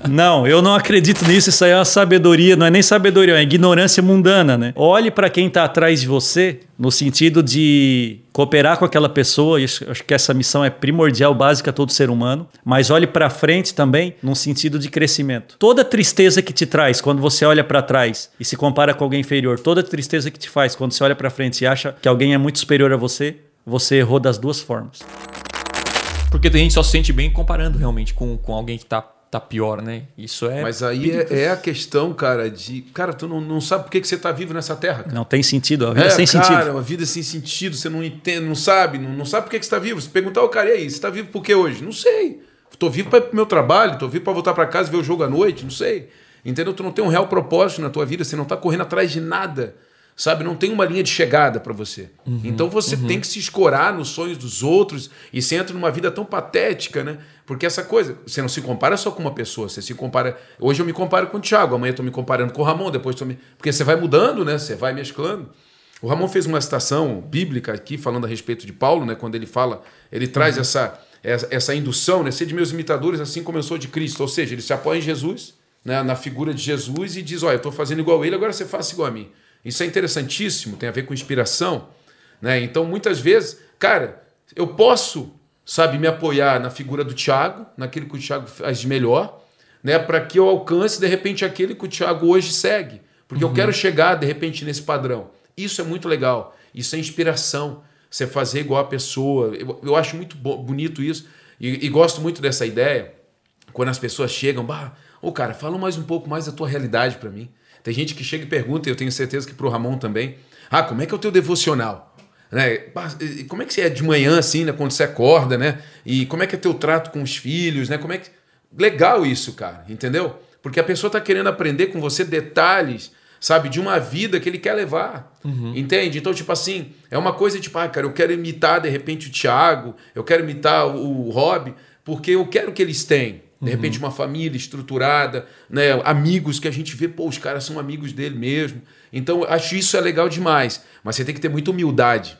Não, eu não acredito nisso. Isso aí é uma sabedoria, não é nem sabedoria, é ignorância mundana, né? Olhe para quem está atrás de você no sentido de cooperar com aquela pessoa, isso, acho que essa missão é primordial, básica a todo ser humano, mas olhe para frente também no sentido de crescimento. Toda tristeza que te traz quando você olha para trás e se compara com alguém inferior, toda tristeza que te faz quando você olha para frente e acha que alguém é muito superior a você, você errou das duas formas. Porque tem gente que só se sente bem comparando realmente com, com alguém que está tá pior, né? Isso é. Mas aí é, é, a questão, cara, de. Cara, tu não, não sabe por que, que você tá vivo nessa terra. Cara. Não tem sentido, a vida é, sem cara, sentido. uma vida sem sentido, você não entende, não sabe, não, não sabe por que, que você tá vivo. Você perguntar ao cara, e aí, você tá vivo por que hoje? Não sei. Tô vivo para meu trabalho, tô vivo para voltar para casa e ver o jogo à noite, não sei. Entendeu? Tu não tem um real propósito na tua vida, você não tá correndo atrás de nada sabe? Não tem uma linha de chegada para você. Uhum, então você uhum. tem que se escorar nos sonhos dos outros e você entra numa vida tão patética, né? Porque essa coisa, você não se compara só com uma pessoa, você se compara. Hoje eu me comparo com o Thiago, amanhã eu tô me comparando com o Ramon, depois tô me. Porque você vai mudando, né? Você vai mesclando. O Ramon fez uma citação bíblica aqui falando a respeito de Paulo, né? Quando ele fala, ele traz uhum. essa, essa, indução, né? Ser de meus imitadores assim como eu sou de Cristo. Ou seja, ele se apoia em Jesus, né? na figura de Jesus e diz: Olha, eu estou fazendo igual a ele, agora você faça igual a mim. Isso é interessantíssimo, tem a ver com inspiração. Né? Então, muitas vezes, cara, eu posso, sabe, me apoiar na figura do Tiago, naquilo que o Tiago faz melhor, né? para que eu alcance, de repente, aquele que o Tiago hoje segue. Porque uhum. eu quero chegar, de repente, nesse padrão. Isso é muito legal. Isso é inspiração. Você fazer igual a pessoa. Eu, eu acho muito bonito isso. E, e, gosto muito dessa ideia. Quando as pessoas chegam, bah, ô cara, fala mais um pouco mais da tua realidade para mim. Tem gente que chega e pergunta, e eu tenho certeza que para o Ramon também, ah, como é que é o teu devocional? Né? Como é que você é de manhã, assim, né? quando você acorda, né? E como é que é teu trato com os filhos, né? Como é que... Legal isso, cara, entendeu? Porque a pessoa está querendo aprender com você detalhes, sabe, de uma vida que ele quer levar. Uhum. Entende? Então, tipo assim, é uma coisa tipo, ah, cara, eu quero imitar de repente o Thiago, eu quero imitar o Rob, porque eu quero que eles tenham. De uhum. repente, uma família estruturada, né? amigos que a gente vê, pô, os caras são amigos dele mesmo. Então, acho isso é legal demais. Mas você tem que ter muita humildade.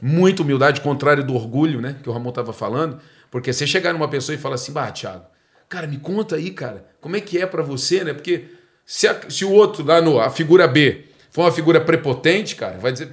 Muita humildade, contrário do orgulho, né? Que o Ramon estava falando. Porque você chegar numa pessoa e falar assim, bah, Thiago, cara, me conta aí, cara, como é que é para você, né? Porque se, a, se o outro lá no, a figura B, for uma figura prepotente, cara, vai dizer,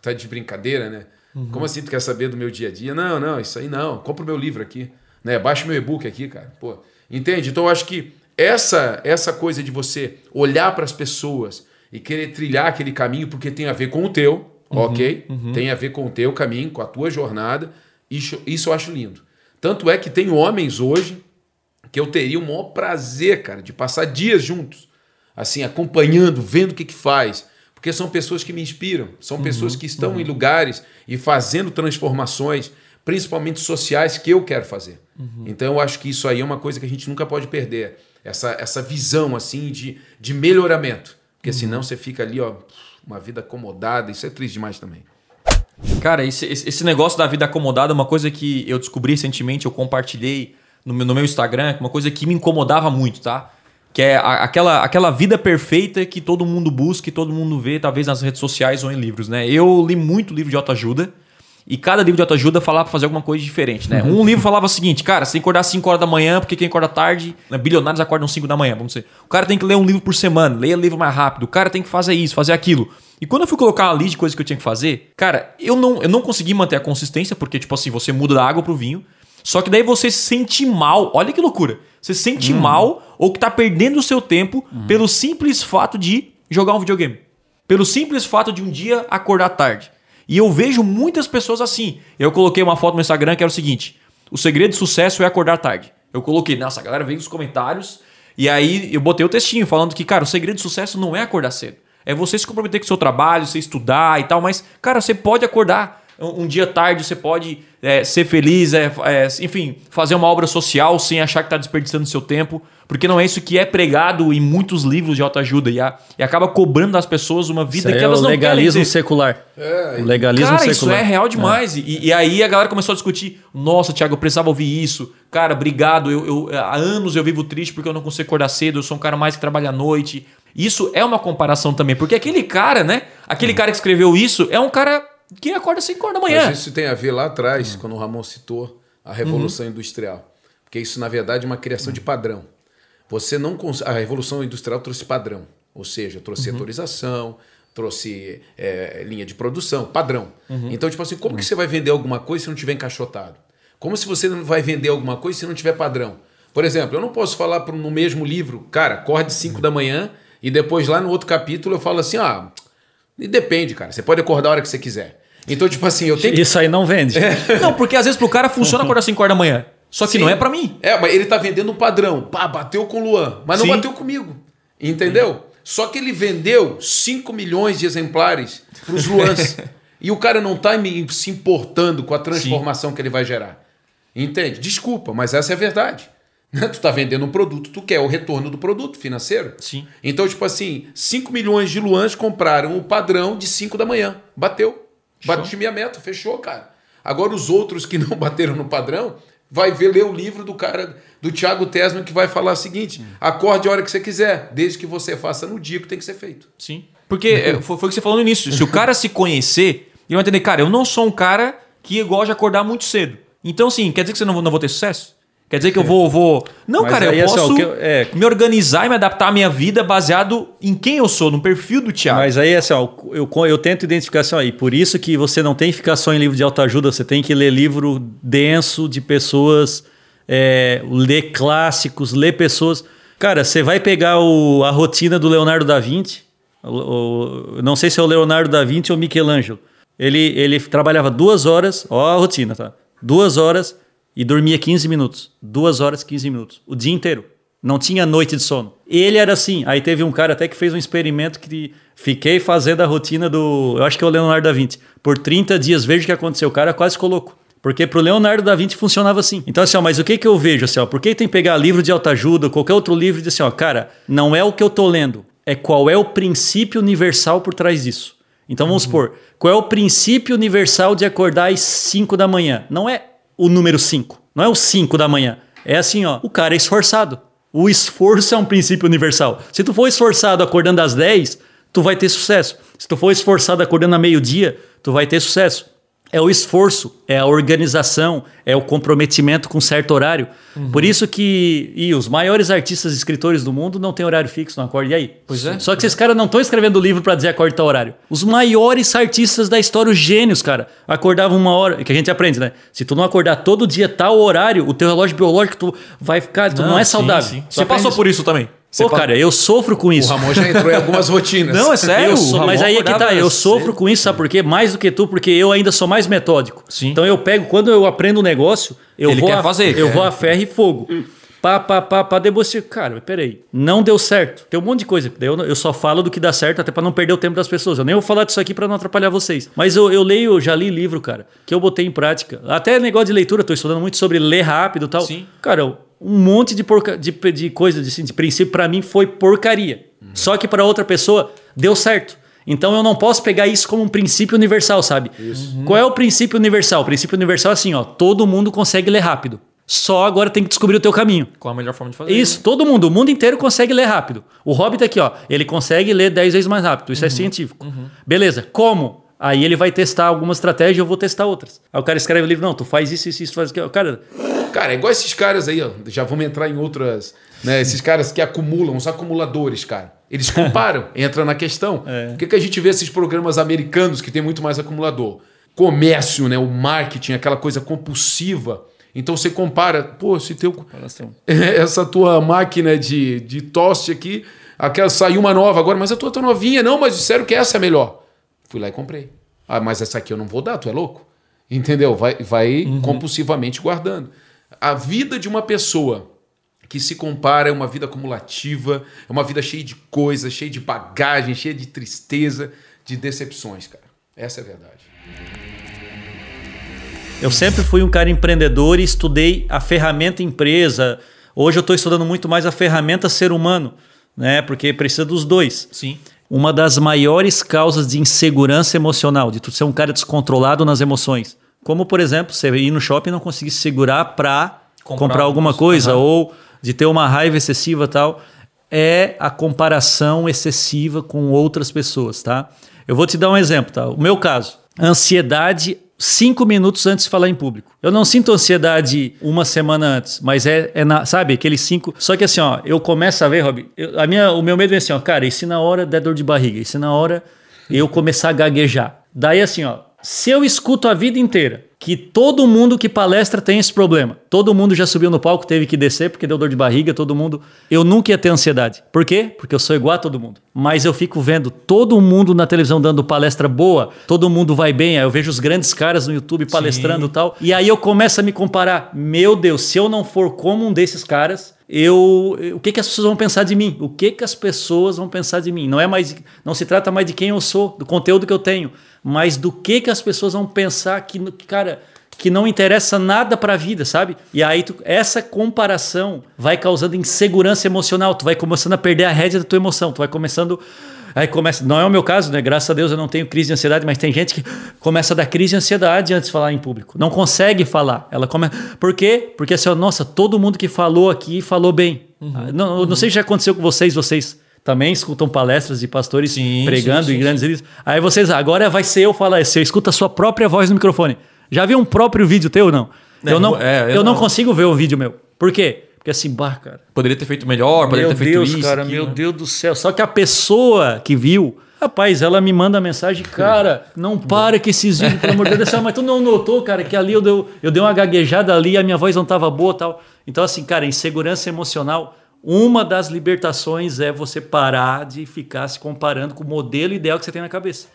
tá de brincadeira, né? Uhum. Como assim tu quer saber do meu dia a dia? Não, não, isso aí não. Compra o meu livro aqui. Né? Baixa meu e-book aqui, cara. Pô, entende? Então eu acho que essa essa coisa de você olhar para as pessoas e querer trilhar aquele caminho porque tem a ver com o teu, uhum, ok? Uhum. Tem a ver com o teu caminho, com a tua jornada. Isso, isso eu acho lindo. Tanto é que tem homens hoje que eu teria o maior prazer, cara, de passar dias juntos, assim, acompanhando, vendo o que que faz. Porque são pessoas que me inspiram, são pessoas uhum, que estão uhum. em lugares e fazendo transformações principalmente sociais, que eu quero fazer. Uhum. Então eu acho que isso aí é uma coisa que a gente nunca pode perder. Essa, essa visão assim de, de melhoramento. Porque uhum. senão você fica ali, ó, uma vida acomodada, isso é triste demais também. Cara, esse, esse negócio da vida acomodada é uma coisa que eu descobri recentemente, eu compartilhei no meu, no meu Instagram, uma coisa que me incomodava muito, tá? Que é a, aquela, aquela vida perfeita que todo mundo busca e todo mundo vê, talvez nas redes sociais ou em livros, né? Eu li muito livro de autoajuda e cada livro de autoajuda falava pra fazer alguma coisa diferente, né? Um livro falava o seguinte, cara, você tem que acordar às 5 horas da manhã, porque quem acorda tarde, né? bilionários acordam às 5 da manhã, vamos dizer. O cara tem que ler um livro por semana, leia livro mais rápido, o cara tem que fazer isso, fazer aquilo. E quando eu fui colocar a lista de coisas que eu tinha que fazer, cara, eu não, eu não consegui manter a consistência, porque, tipo assim, você muda da água pro vinho, só que daí você se sente mal. Olha que loucura. Você se sente uhum. mal ou que tá perdendo o seu tempo uhum. pelo simples fato de jogar um videogame. Pelo simples fato de um dia acordar tarde. E eu vejo muitas pessoas assim. Eu coloquei uma foto no Instagram que era o seguinte: o segredo de sucesso é acordar tarde. Eu coloquei, nossa, a galera veio nos comentários. E aí eu botei o textinho falando que, cara, o segredo de sucesso não é acordar cedo. É você se comprometer com o seu trabalho, você estudar e tal, mas, cara, você pode acordar um, dia tarde você pode é, ser feliz, é, é, enfim, fazer uma obra social sem achar que está desperdiçando seu tempo, porque não é isso que é pregado em muitos livros de autoajuda e, a, e acaba cobrando das pessoas uma vida isso que elas é o não legalismo querem secular. É, o legalismo Cara, secular. isso é real demais. E, e aí a galera começou a discutir: nossa, Thiago, eu precisava ouvir isso. Cara, obrigado. Eu, eu- há anos eu vivo triste porque eu não consigo acordar cedo. Eu sou um cara mais que trabalha à noite. Isso é uma comparação também, porque aquele cara, né? Aquele cara que escreveu isso é um cara que acorda 5 horas da manhã. Mas isso tem a ver lá atrás, Hum. quando o Ramon citou a Revolução Uhum. Industrial. Porque isso, na verdade, é uma criação de padrão. Você não cons- A Revolução Industrial trouxe padrão. Ou seja, trouxe Uhum. setorização, trouxe é, linha de produção, padrão. Uhum. Então, tipo assim, como que você vai vender alguma coisa se não tiver encaixotado? Como se você não vai vender alguma coisa se não tiver padrão? Por exemplo, eu não posso falar pro- no mesmo livro, cara, acorde 5 da manhã e depois lá no outro capítulo eu falo assim, ah, e depende, cara. Você pode acordar a hora que você quiser. Então, tipo assim, eu tenho que Isso aí não vende. Não, porque às vezes pro cara funciona acordar 5 horas da manhã. Só que Sim. não é pra mim. É, mas ele tá vendendo um padrão. Pá, bateu com o Luan, mas não Sim. bateu comigo. Entendeu? Só que ele vendeu 5 milhões de exemplares pros Luans. [laughs] e o cara não tá me- se importando com a transformação que ele vai gerar. Entende? Desculpa, mas essa é a verdade. Né? Tu tá vendendo um produto, tu quer o retorno do produto financeiro. Sim. Então, tipo assim, 5 milhões de Luans compraram o padrão de 5 da manhã. Bateu. Bati minha meta, fechou, cara. Agora os outros que não [laughs] bateram no padrão, vai ver ler o livro do cara, do Thiago Tesman, que vai falar o seguinte: acorde a hora que você quiser, desde que você faça no dia que tem que ser feito. Sim. Porque é, foi, foi o que você falou no início. Se o cara se conhecer, ele vai entender, cara, eu não sou um cara que gosta de acordar muito cedo. Então, assim, quer dizer que você não, não vou ter sucesso? Quer dizer que eu vou. vou... Não, Mas cara, eu assim, posso que eu- é. me organizar e me adaptar à minha vida baseado em quem eu sou, no perfil do Thiago. Mas aí, assim, ó, eu, eu tento identificar assim, ó, e por isso que você não tem que ficar só em livro de autoajuda, você tem que ler livro denso de pessoas, é, ler clássicos, ler pessoas. Cara, você vai pegar o- a rotina do Leonardo da Vinci, o- o- não sei se é o Leonardo da Vinci ou Michelangelo. Ele, ele trabalhava duas horas, ó a rotina, tá? Duas horas e dormia 15 minutos. Duas horas, 15 minutos. O dia inteiro. Não tinha noite de sono. Ele era assim. Aí teve um cara até que fez um experimento que fiquei fazendo a rotina do. Eu acho que é o Leonardo da Vinci. Por 30 dias, veja o que aconteceu. O cara quase colocou. Porque pro Leonardo da Vinci funcionava assim. Então, assim, ó, mas o que, que eu vejo? Assim, ó, por que tem que pegar livro de autoajuda ou qualquer outro livro e dizer assim, ó, cara, não é o que eu tô lendo, é qual é o princípio universal por trás disso. Então vamos supor, qual é o princípio universal de acordar às 5 da manhã? Não é o número 5, não é o 5 da manhã. É assim, ó, o cara é esforçado. O esforço é um princípio universal. Se tu for esforçado acordando às 10, tu vai ter sucesso. Se tu for esforçado acordando a meio-dia, tu vai ter sucesso. É o esforço, é a organização, é o comprometimento com certo horário. Uhum. Por isso que e os maiores artistas e escritores do mundo não têm horário fixo, não acorde. E aí? Pois é. Só que esses caras não estão escrevendo livro para dizer acorde tal horário. Os maiores artistas da história, os gênios, cara, acordavam uma hora, que a gente aprende, né? Se tu não acordar todo dia tal horário, o teu relógio biológico tu vai ficar, tu não, é sim, saudável. sim. Você passou por isso também. Você Pô, pa- cara, eu sofro com O isso. Ramon já entrou em algumas [laughs] rotinas. Não, é sério. Eu o mas aí é que tá, eu sofro com isso, sabe por quê? Mais do que tu, porque eu ainda sou mais metódico. Sim. Então eu pego, quando eu aprendo um negócio, eu Ele vou quer a, fazer, eu quer. vou a ferro e fogo. Pá, pá, pá, pá, depois você, cara, mas peraí, não deu certo. Tem um monte de coisa. Eu, eu só falo do que dá certo, até pra não perder o tempo das pessoas. Eu nem vou falar disso aqui pra não atrapalhar vocês. Mas eu, eu leio, eu já li livro, cara, que eu botei em prática. Até negócio de leitura, tô estudando muito sobre ler rápido e tal. Sim. Cara, um monte de, porca, de, de coisa, de, de princípio, pra mim foi porcaria. Só que pra outra pessoa deu certo. Então eu não posso pegar isso como um princípio universal, sabe? Qual é o princípio universal? O princípio universal é assim, ó, todo mundo consegue ler rápido. Só agora tem que descobrir o teu caminho. Qual a melhor forma de fazer? Isso, todo mundo, o mundo inteiro consegue ler rápido. O Hobbit aqui, ó, ele consegue ler 10 vezes mais rápido. Isso é científico. Beleza, como? Aí ele vai testar alguma estratégia e eu vou testar outras. Aí o cara escreve o livro, não, tu faz isso, isso, isso, faz aquilo. Cara, Cara, é igual esses caras aí, ó. Já vamos entrar em outras. Né, esses caras que acumulam, os acumuladores, cara. Eles comparam, [laughs] entra na questão. Por que, que a gente vê esses programas americanos que tem muito mais acumulador? Comércio, né? O marketing, aquela coisa compulsiva. Então você compara, pô, se teu. [laughs] Essa tua máquina de, de toste aqui, aquela saiu uma nova agora, mas a tua tá novinha, não, mas disseram que essa é melhor. Fui lá e comprei. Ah, mas essa aqui eu não vou dar, tu é louco? Entendeu? Vai, vai compulsivamente guardando. A vida de uma pessoa que se compara é uma vida acumulativa, é uma vida cheia de coisas, cheia de bagagem, cheia de tristeza, de decepções, cara. Essa é a verdade. Eu sempre fui um cara empreendedor e estudei a ferramenta empresa. Hoje eu estou estudando muito mais a ferramenta ser humano, né? Porque precisa dos dois. Sim. Uma das maiores causas de insegurança emocional, de tu ser um cara descontrolado nas emoções. Como, por exemplo, você ir no shopping e não conseguir se segurar para comprar, comprar, alguma coisa, uhum. ou de ter uma raiva excessiva e tal, é a comparação excessiva com outras pessoas, tá? Eu vou te dar um exemplo, tá? O meu caso, ansiedade cinco minutos antes de falar em público. Eu não sinto ansiedade uma semana antes, mas é, é na, sabe, aqueles cinco. Só que assim, ó, eu começo a ver, Rob, eu, a minha, o meu medo é assim, ó, cara, e se na hora der dor de barriga? E se na hora eu começar a gaguejar? Daí assim, ó, se eu escuto a vida inteira que todo mundo que palestra tem esse problema. Todo mundo já subiu no palco, teve que descer porque deu dor de barriga, todo mundo. Eu nunca ia ter ansiedade. Por quê? Porque eu sou igual a todo mundo. Mas eu fico vendo todo mundo na televisão dando palestra boa, todo mundo vai bem, aí eu vejo os grandes caras no YouTube palestrando e tal. E aí eu começo a me comparar. Meu Deus, se eu não for como um desses caras, eu, o que, que as pessoas vão pensar de mim? O que, que as pessoas vão pensar de mim? Não é mais, não se trata mais de quem eu sou, do conteúdo que eu tenho, mas do que que as pessoas vão pensar que, cara, que não interessa nada para a vida, sabe? E aí tu, essa comparação vai causando insegurança emocional, tu vai começando a perder a rédea da tua emoção, tu vai começando Aí começa, não é o meu caso, né? Graças a Deus eu não tenho crise de ansiedade, mas tem gente que começa a dar crise de ansiedade antes de falar em público. Não consegue falar. Ela começa. Por quê? Porque assim, nossa, todo mundo que falou aqui falou bem. Uhum. Não, não sei se já aconteceu com vocês, vocês também escutam palestras de pastores sim, pregando sim, sim, em grandes vídeos. Aí vocês, agora vai ser eu falar, você escuta a sua própria voz no microfone. Já viu um próprio vídeo teu ou não? É, eu não, é, eu, eu não. não consigo ver um vídeo meu. Por quê? Porque assim, bah, cara. Poderia ter feito melhor, poderia ter feito Deus, isso. cara, meu né? Deus do céu. Só que a pessoa que viu, rapaz, ela me manda mensagem, cara, não para que esses vídeos, pelo amor de Deus, mas tu não notou, cara, que ali eu dei, eu dei uma gaguejada ali, a minha voz não estava boa tal. Então, assim, cara, insegurança emocional. Uma das libertações é você parar de ficar se comparando com o modelo ideal que você tem na cabeça.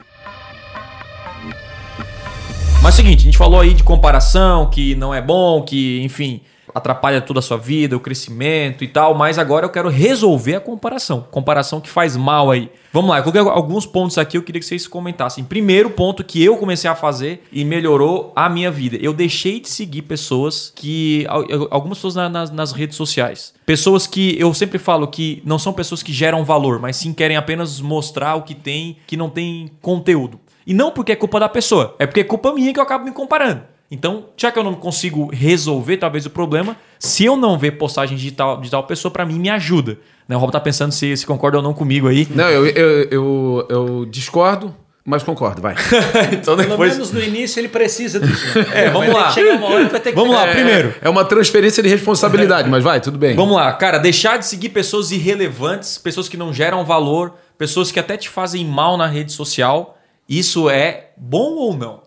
Mas é o seguinte, a gente falou aí de comparação, que não é bom, que, enfim, atrapalha toda a sua vida, o crescimento e tal, mas agora eu quero resolver a comparação. Comparação que faz mal aí. Vamos lá, eu coloquei alguns pontos aqui, eu queria que vocês comentassem. Primeiro ponto que eu comecei a fazer e melhorou a minha vida. Eu deixei de seguir pessoas que. Algumas pessoas na, nas, nas redes sociais. Pessoas que eu sempre falo que não são pessoas que geram valor, mas sim querem apenas mostrar o que tem, que não tem conteúdo. E não porque é culpa da pessoa, é porque é culpa minha que eu acabo me comparando. Então, já que eu não consigo resolver talvez o problema, se eu não ver postagem de tal, de tal pessoa, para mim me ajuda. Né? O Rob tá pensando se, se concorda ou não comigo aí. Não, eu, eu, eu, eu discordo, mas concordo, vai. [laughs] então depois... Pelo menos no início ele precisa disso. Né? É, vamos lá. Vamos lá, primeiro. É uma transferência de responsabilidade, mas vai, tudo bem. Vamos lá, cara, deixar de seguir pessoas irrelevantes, pessoas que não geram valor, pessoas que até te fazem mal na rede social isso é bom ou não?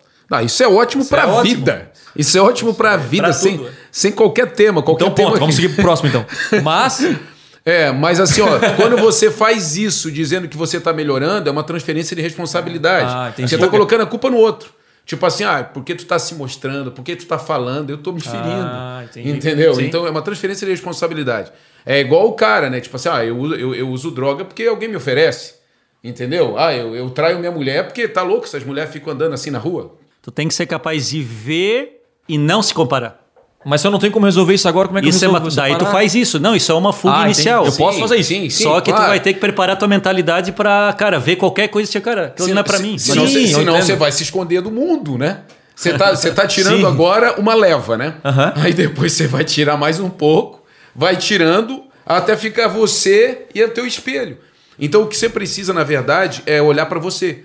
Isso é ótimo para a é vida. Isso é ótimo para a vida, sem, sem qualquer tema. Qualquer então, tema ponto, vamos seguir pro próximo então. [laughs] Mas. É, mas assim, ó, quando você faz isso dizendo que você está melhorando, é uma transferência de responsabilidade. Ah, você está colocando a culpa no outro. Tipo assim, ah, porque tu está se mostrando, porque tu está falando, eu estou me ferindo. Ah, entendeu? Sim. Então é uma transferência de responsabilidade. É igual o cara, né? Tipo assim, ah, eu, eu, eu uso droga porque alguém me oferece. Entendeu? Ah, eu, eu traio minha mulher porque tá louco, essas mulheres ficam andando assim na rua. Tu tem que ser capaz de ver e não se comparar. Mas se eu não tenho como resolver isso agora, como é que isso eu resolvo? É uma, daí tu faz isso. Não, isso é uma fuga ah, inicial. Entendi. Eu posso fazer isso. Sim, sim, Só que claro. tu vai ter que preparar tua mentalidade para, cara, ver qualquer coisa e cara, aquilo não é para mim. Senão, sim, senão você vai se esconder do mundo, né? Você tá, você tá tirando sim. agora uma leva, né? Aí depois você vai tirar mais um pouco, vai tirando até ficar você e o teu espelho. Então o que você precisa, na verdade, é olhar para você.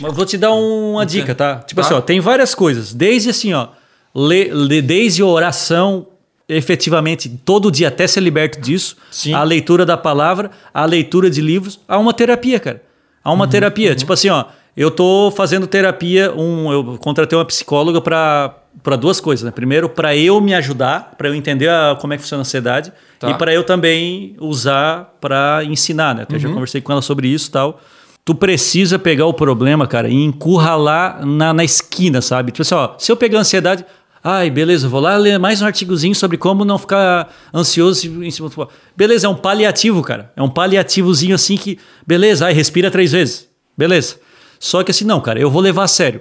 Mas vou te dar uma dica, tá? Tipo tá. assim, ó, tem várias coisas. Desde assim, ó, le, le, desde oração, efetivamente, todo dia até ser liberto disso, Sim. a leitura da palavra, a leitura de livros, há uma terapia, cara. Há uma uhum, terapia. Uhum. Tipo assim, ó, eu tô fazendo terapia, um, eu contratei uma psicóloga para para duas coisas, né? Primeiro, para eu me ajudar, para eu entender a, como é que funciona a ansiedade, tá. e para eu também usar para ensinar, né? Até uhum. já conversei com ela sobre isso e tal. Tu precisa pegar o problema, cara, e encurralar na, na esquina, sabe? Tipo assim, ó, se eu pegar ansiedade, ai, beleza, vou lá ler mais um artigozinho sobre como não ficar ansioso em cima do... Beleza, é um paliativo, cara. É um paliativozinho assim que, beleza, ai, respira três vezes. Beleza. Só que assim, não, cara, eu vou levar a sério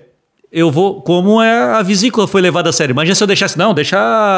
eu vou. Como é a vesícula foi levada a sério. Imagina se eu deixasse, não, deixa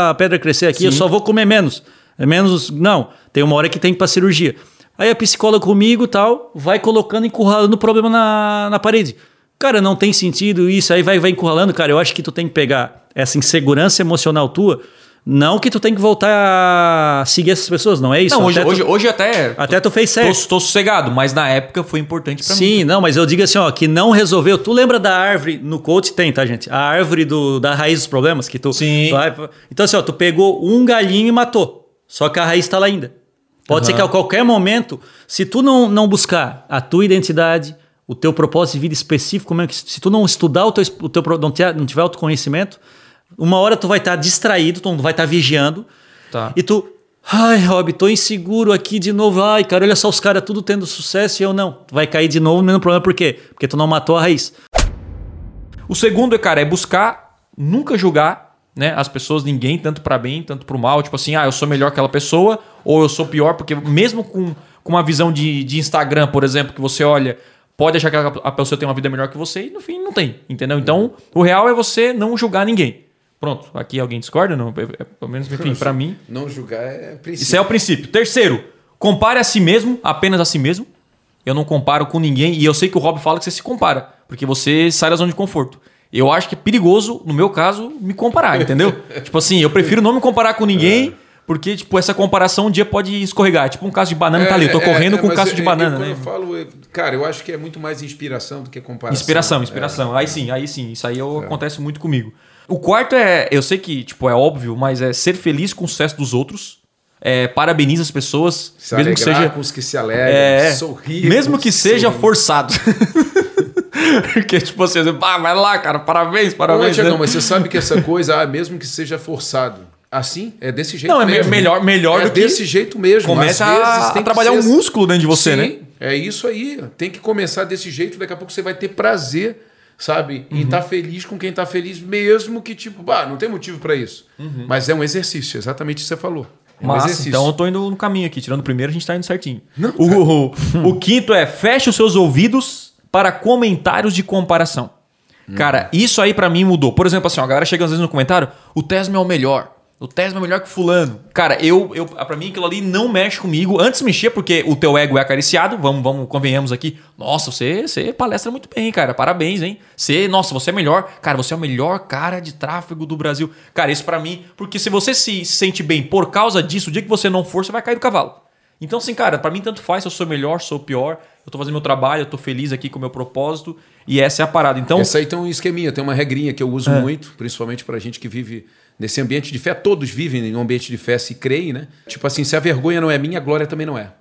a pedra crescer aqui, Sim. eu só vou comer menos. É menos. Não, tem uma hora que tem para cirurgia. Aí a psicóloga comigo tal, vai colocando, encurralando o problema na, na parede. Cara, não tem sentido isso, aí vai, vai encurralando. Cara, eu acho que tu tem que pegar essa insegurança emocional tua não que tu tem que voltar a seguir essas pessoas, não é isso? Não, hoje, hoje, tu, hoje até. Até tu fez certo. Tô, tô sossegado, mas na época foi importante para mim. Sim, não, mas eu digo assim, ó, que não resolveu. Tu lembra da árvore, no coach tem, tá, gente? A árvore do, da raiz dos problemas que tu. Sim. Tu, então, assim, ó, tu pegou um galinho e matou. Só que a raiz tá lá ainda. Pode uhum. ser que a qualquer momento, se tu não, não buscar a tua identidade, o teu propósito de vida específico, como é que, se tu não estudar o teu, o teu não, tiver, não tiver autoconhecimento, uma hora tu vai estar tá distraído, tu vai estar tá vigiando. Tá. E tu, ai, Rob, tô inseguro aqui de novo. Ai, cara, olha só os caras tudo tendo sucesso e eu não. Tu vai cair de novo no mesmo problema, por quê? Porque tu não matou a raiz. O segundo, cara, é buscar nunca julgar né, as pessoas, ninguém, tanto para bem, tanto para o mal. Tipo assim, ah, eu sou melhor que aquela pessoa, ou eu sou pior, porque mesmo com, com uma visão de, de Instagram, por exemplo, que você olha, pode achar que a pessoa tem uma vida melhor que você e no fim não tem, entendeu? Então, o real é você não julgar ninguém. Pronto, aqui alguém discorda? Não, é, é, pelo menos, enfim, para mim. [laughs] Não julgar é princípio. Isso é o princípio. Terceiro, compare a si mesmo, apenas a si mesmo. Eu não comparo com ninguém e eu sei que o Rob fala que você se compara, porque você sai da zona de conforto. Eu acho que é perigoso, no meu caso, me comparar, entendeu? [laughs] tipo assim, eu prefiro não me comparar com ninguém. É. Porque, tipo, essa comparação um dia pode escorregar. Tipo um caso de banana é, tá ali. Eu tô é, correndo é, com um caso de banana. Eu, né? eu falo, cara, eu acho que é muito mais inspiração do que comparação. Inspiração, inspiração. É. Aí sim, aí sim. Isso aí eu, acontece muito comigo. O quarto é, eu sei que tipo é óbvio, mas é ser feliz com o sucesso dos outros. É, parabeniza as pessoas, se mesmo que seja com os que se alegram, é, sorrir, mesmo que seja forçado. [laughs] Porque, tipo assim, ah, vai lá, cara, parabéns, parabéns. Não, né? mas você sabe que essa coisa, ah, mesmo que seja forçado, assim, é desse jeito não, é mesmo. Não, é melhor, melhor é do que... desse jeito mesmo. Começa a, a trabalhar um músculo dentro de você, Sim, né? é isso aí. Tem que começar desse jeito, daqui a pouco você vai ter prazer sabe? Uhum. E tá feliz com quem tá feliz, mesmo que, tipo, bah, não tem motivo para isso. Uhum. Mas é um exercício, exatamente o que você falou. É um Massa, então eu tô indo no caminho aqui. Tirando o primeiro, a gente tá indo certinho. Não, o, o, o, quinto é feche os seus ouvidos para comentários de comparação. Hum. Cara, isso aí para mim mudou. Por exemplo, assim, ó, a galera chega às vezes no comentário, o Tesla é o melhor. O Tesla é melhor que fulano. Cara, eu, eu para mim aquilo ali não mexe comigo. Antes mexia porque o teu ego é acariciado. Vamos, vamos convenhamos aqui. Nossa, você, você palestra muito bem, cara. Parabéns, hein? Você, nossa, você é melhor. Cara, você é o melhor cara de tráfego do Brasil. Cara, isso para mim, porque se você se sente bem por causa disso, o dia que você não for, você vai cair do cavalo. Então, assim, cara, para mim tanto faz se eu sou melhor, sou pior. Eu tô fazendo meu trabalho, eu tô feliz aqui com o meu propósito. E essa é a parada. Então, essa aí tem um esqueminha, tem uma regrinha que eu uso é. muito, principalmente pra gente que vive nesse ambiente de fé, todos vivem em um ambiente de fé se creem, né? Tipo assim, se a vergonha não é minha, a glória também não é.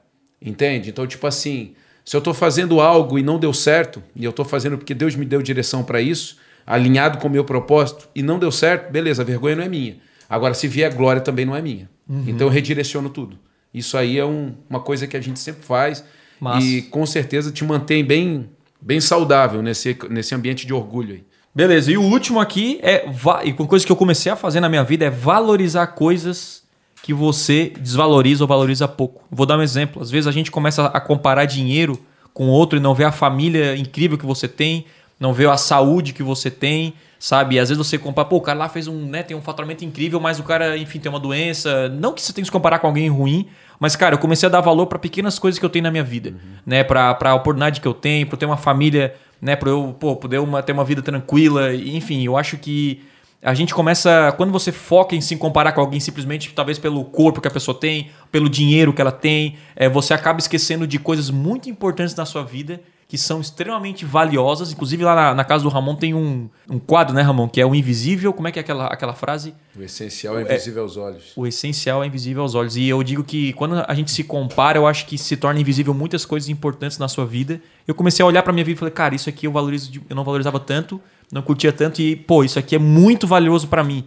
Entende? Então, tipo assim, se eu estou fazendo algo e não deu certo, e eu estou fazendo porque Deus me deu direção para isso, alinhado com o meu propósito, e não deu certo, beleza, a vergonha não é minha. Agora, se vier glória, também não é minha. Uhum. Então, eu redireciono tudo. Isso aí é um, uma coisa que a gente sempre faz Massa. e com certeza te mantém bem, bem saudável nesse, nesse ambiente de orgulho aí. Beleza, e o último aqui é. E uma coisa que eu comecei a fazer na minha vida é valorizar coisas que você desvaloriza ou valoriza pouco. Vou dar um exemplo. Às vezes a gente começa a comparar dinheiro com outro e não vê a família incrível que você tem, não vê a saúde que você tem, sabe? E às vezes você compara, pô, o cara lá fez um, né, tem um faturamento incrível, mas o cara, enfim, tem uma doença. Não que você tenha que se comparar com alguém ruim, mas, cara, eu comecei a dar valor para pequenas coisas que eu tenho na minha vida, uhum. né? Para a oportunidade que eu tenho, para ter uma família né? Para eu pô, poder uma, ter uma vida tranquila. Enfim, eu acho que a gente começa. Quando você foca em se comparar com alguém simplesmente, talvez pelo corpo que a pessoa tem, pelo dinheiro que ela tem, é, você acaba esquecendo de coisas muito importantes na sua vida que são extremamente valiosas. Inclusive, lá na, na, casa do Ramon tem um, um quadro, né, Ramon? Que é o invisível. Como é que é aquela, aquela frase? O essencial é invisível é, aos olhos. O essencial é invisível aos olhos. E eu digo que quando a gente se compara, eu acho que se torna invisível muitas coisas importantes na sua vida. Eu comecei a olhar para minha vida e falei, cara, isso aqui eu valorizo, eu não valorizava tanto, não curtia tanto e, pô, isso aqui é muito valioso para mim.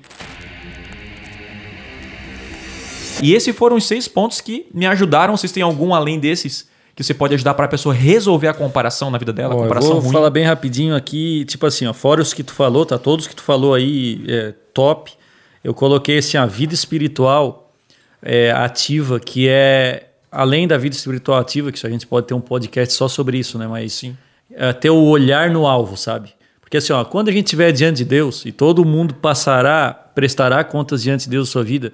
E esses foram os seis pontos que me ajudaram. Vocês têm algum além desses que você pode ajudar para a pessoa resolver a comparação na vida dela? Ó, comparação eu vou ruim. falar bem rapidinho aqui, tipo assim, ó, fora os que tu falou, tá? Todos que tu falou aí, é, top. Eu coloquei assim, a vida espiritual é, ativa, que é além da vida espiritual ativa, que a gente pode ter um podcast só sobre isso, né? Mas Sim. É, ter o olhar no alvo, sabe? Porque assim, ó, quando a gente estiver diante de Deus e todo mundo passará, prestará contas diante de Deus da sua vida,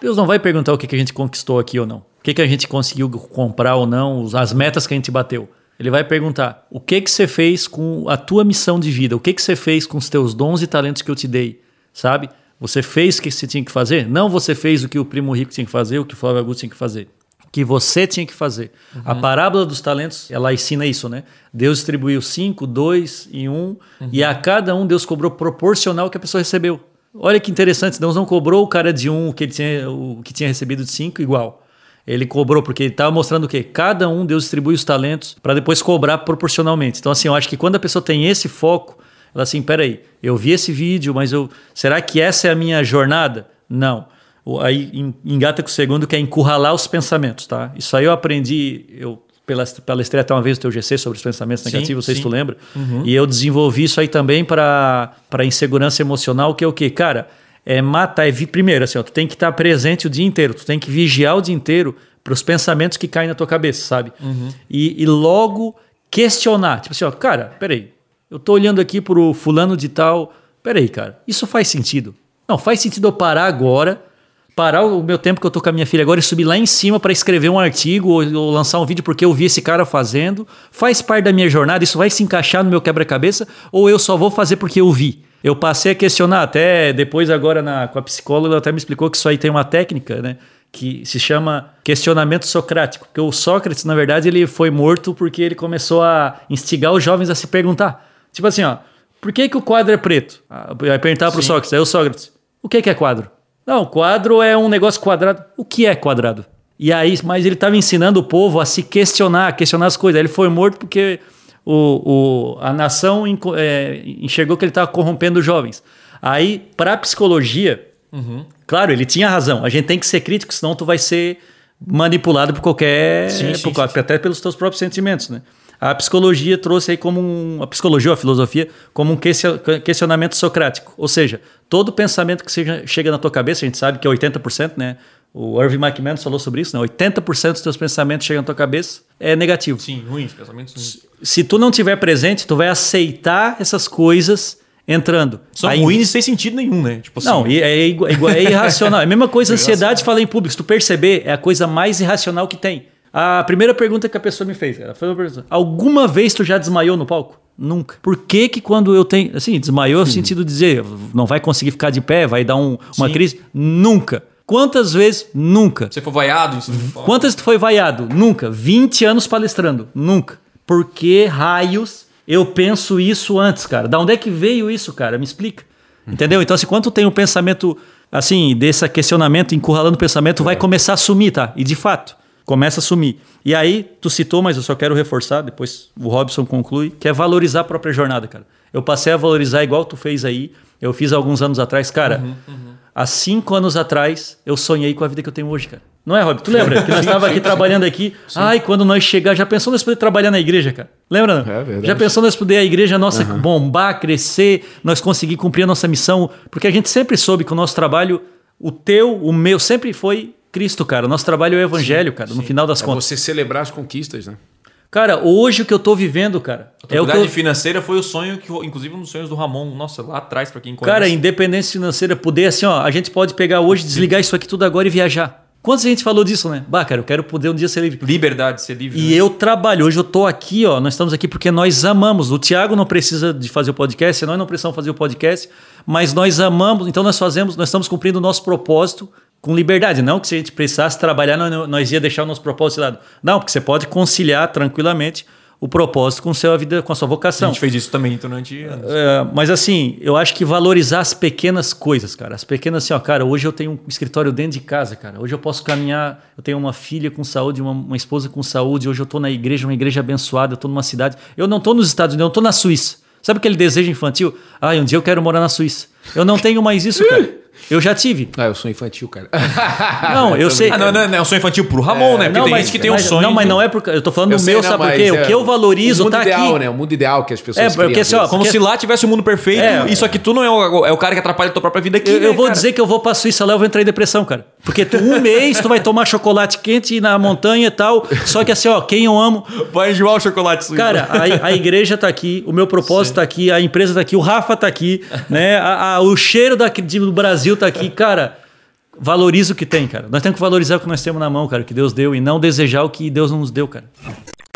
Deus não vai perguntar o que, que a gente conquistou aqui ou não. O que, que a gente conseguiu comprar ou não, as metas que a gente bateu. Ele vai perguntar: o que que você fez com a tua missão de vida? O que que você fez com os teus dons e talentos que eu te dei? Sabe? Você fez o que você tinha que fazer? Não você fez o que o primo rico tinha que fazer, o que o Flávio Augusto tinha que fazer. O que você tinha que fazer. Uhum. A parábola dos talentos, ela ensina isso, né? Deus distribuiu cinco, dois e um, uhum. e a cada um Deus cobrou proporcional ao que a pessoa recebeu. Olha que interessante, Deus não cobrou o cara de um que ele tinha, o que tinha recebido de cinco igual. Ele cobrou porque ele estava mostrando o quê? Cada um Deus distribui os talentos para depois cobrar proporcionalmente. Então assim, eu acho que quando a pessoa tem esse foco, ela assim, peraí, eu vi esse vídeo, mas eu, será que essa é a minha jornada? Não. Aí engata com o segundo que é encurralar os pensamentos, tá? Isso aí eu aprendi, eu palestrei até uma vez o teu GC sobre os pensamentos sim, negativos, não sei sim. se tu lembra. Uhum. E eu desenvolvi isso aí também para insegurança emocional, que é o quê? Cara, é matar, é, primeiro, assim, ó, tu tem que estar presente o dia inteiro, tu tem que vigiar o dia inteiro para os pensamentos que caem na tua cabeça, sabe? Uhum. E, e, logo questionar, tipo assim, ó, cara, peraí, eu tô olhando aqui pro fulano de tal, peraí, cara, isso faz sentido? Não, faz sentido eu parar agora, parar o meu tempo que eu tô com a minha filha agora e subir lá em cima para escrever um artigo ou, ou, lançar um vídeo porque eu vi esse cara fazendo, faz parte da minha jornada, isso vai se encaixar no meu quebra-cabeça ou eu só vou fazer porque eu vi? Eu passei a questionar, até depois agora na, com a psicóloga, ela até me explicou que isso aí tem uma técnica, né? Que se chama questionamento socrático. Porque o Sócrates, na verdade, ele foi morto porque ele começou a instigar os jovens a se perguntar. Tipo assim, ó, por que, que o quadro é preto? Vai perguntar para o Sócrates. Aí o Sócrates, o que, que é quadro? Não, quadro é um negócio quadrado. O que é quadrado? E aí, mas ele estava ensinando o povo a se questionar, a questionar as coisas. Ele foi morto porque o, o, a nação é, enxergou que ele estava corrompendo os jovens. Aí, para a psicologia, uhum. claro, ele tinha razão. A gente tem que ser crítico, senão tu vai ser manipulado por qualquer. Sim, sim, por, sim, até pelos teus próprios sentimentos, né? A psicologia trouxe aí como um, a psicologia, a filosofia, como um questionamento socrático. Ou seja, todo pensamento que seja, chega na tua cabeça, a gente sabe que é 80%, né? O Irving McManus falou sobre isso, né? 80% dos teus pensamentos chegam na tua cabeça é negativo. Sim, ruins, pensamentos ruins. Se tu não tiver presente, tu vai aceitar essas coisas entrando. São Aí, ruins sem sentido nenhum, né? Tipo assim, não, é, é, é, é irracional. É a mesma coisa, [laughs] ansiedade falar em público. Se tu perceber, é a coisa mais irracional que tem. A primeira pergunta que a pessoa me fez, ela foi uma pergunta, alguma vez tu já desmaiou no palco? Nunca. Por que que quando eu tenho... Assim, desmaiou no sentido de dizer, não vai conseguir ficar de pé, vai dar um, uma Sim. crise? Nunca. Quantas vezes? Nunca. Você foi vaiado? Quantas tu foi vaiado? Nunca. 20 anos palestrando? Nunca. Por que raios eu penso isso antes, cara? Da onde é que veio isso, cara? Me explica. Entendeu? Então, assim, quando tu tem um pensamento, assim, desse questionamento, encurralando o pensamento, vai começar a sumir, tá? E de fato, começa a sumir. E aí, tu citou, mas eu só quero reforçar, depois o Robson conclui, que é valorizar a própria jornada, cara. Eu passei a valorizar igual tu fez aí. Eu fiz alguns anos atrás, cara. Uhum, uhum. Há cinco anos atrás, eu sonhei com a vida que eu tenho hoje, cara. Não é, Rob? Tu lembra? Que nós estávamos aqui sim, trabalhando aqui. Sim. Ai, quando nós chegar, já pensou nós poder trabalhar na igreja, cara? Lembra? Não? É verdade. Já pensou nós poder a igreja nossa uhum. bombar, crescer, nós conseguir cumprir a nossa missão? Porque a gente sempre soube que o nosso trabalho, o teu, o meu, sempre foi Cristo, cara. O nosso trabalho é o evangelho, sim, cara, no final das é contas. você celebrar as conquistas, né? Cara, hoje o que eu tô vivendo, cara. A é o que eu... financeira foi o sonho que, inclusive, um dos sonhos do Ramon, nossa, lá atrás, para quem conhece. Cara, independência financeira, poder assim, ó, a gente pode pegar hoje, desligar isso aqui tudo agora e viajar. Quantos a gente falou disso, né? Bah, cara, eu quero poder um dia ser livre. Liberdade, ser livre. E né? eu trabalho. Hoje eu tô aqui, ó. Nós estamos aqui porque nós amamos. O Tiago não precisa de fazer o podcast, nós não precisamos fazer o podcast, mas nós amamos, então nós fazemos, nós estamos cumprindo o nosso propósito com liberdade. Não que se a gente precisasse trabalhar, nós, ia deixar o nosso propósito de lado. Não, porque você pode conciliar tranquilamente o propósito com, seu, a vida, com a sua vocação. A gente fez isso também durante anos. É, mas assim, eu acho que valorizar as pequenas coisas, cara. As pequenas assim, ó, cara, hoje eu tenho um escritório dentro de casa, cara. Hoje eu posso caminhar, eu tenho uma filha com saúde, uma, uma esposa com saúde. Hoje eu estou na igreja, uma igreja abençoada, eu estou numa cidade. Eu não estou nos Estados Unidos, eu estou na Suíça. Sabe aquele desejo infantil? Ah, um dia eu quero morar na Suíça. Eu não tenho mais isso, cara. [laughs] Eu já tive. Ah, eu sou infantil, cara. [laughs] Não, eu sei. Ah, não, não, não, um sonho infantil pro Ramon, é, né? Porque não, tem mas, gente que tem um sonho. Não, mas não é porque. Eu tô falando eu do sei, meu, não, sabe por quê? É, o que eu valorizo o mundo tá ideal, aqui. né? O mundo ideal que as pessoas É, porque assim, ó, Como se lá tivesse o um mundo perfeito é, e só que tu não é o, é o cara que atrapalha a tua própria vida aqui. Eu, né, eu vou cara? dizer que eu vou pra Suíça lá, eu vou entrar em depressão, cara. Porque tu, um mês tu vai tomar chocolate quente na montanha e tal. Só que assim, ó, quem eu amo. Vai enjoar o chocolate suíço. Cara, a, a igreja tá aqui, o meu propósito Sim. tá aqui, a empresa tá aqui, o Rafa tá aqui, né? A, a, o cheiro daqui, do Brasil tá aqui. Cara, valoriza o que tem, cara. Nós temos que valorizar o que nós temos na mão, cara, que Deus deu, e não desejar o que Deus não nos deu, cara.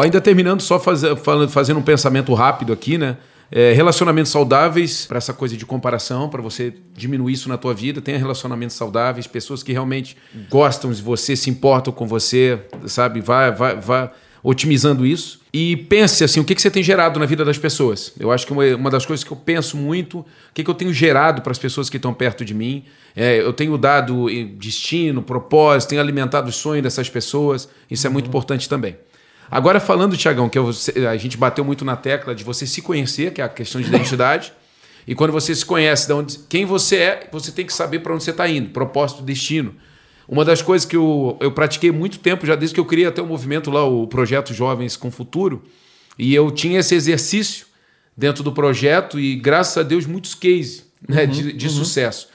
Ainda terminando, só faz, fazendo um pensamento rápido aqui, né? É, relacionamentos saudáveis, para essa coisa de comparação, para você diminuir isso na tua vida. Tenha relacionamentos saudáveis, pessoas que realmente gostam de você, se importam com você, sabe? Vai, vai, vai otimizando isso. E pense assim, o que, que você tem gerado na vida das pessoas. Eu acho que uma, uma das coisas que eu penso muito, o que, que eu tenho gerado para as pessoas que estão perto de mim. É, eu tenho dado destino, propósito, tenho alimentado o sonho dessas pessoas. Isso é muito importante também. Agora, falando, Tiagão, que eu, a gente bateu muito na tecla de você se conhecer, que é a questão de identidade. e quando você se conhece de onde, quem você é, você tem que saber para onde você está indo, propósito, destino. Uma das coisas que eu, eu pratiquei muito tempo, já desde que eu criei até o movimento lá, o projeto Jovens com Futuro, e eu tinha esse exercício dentro do projeto e, graças a Deus, muitos cases né, uhum, de, de uhum. sucesso.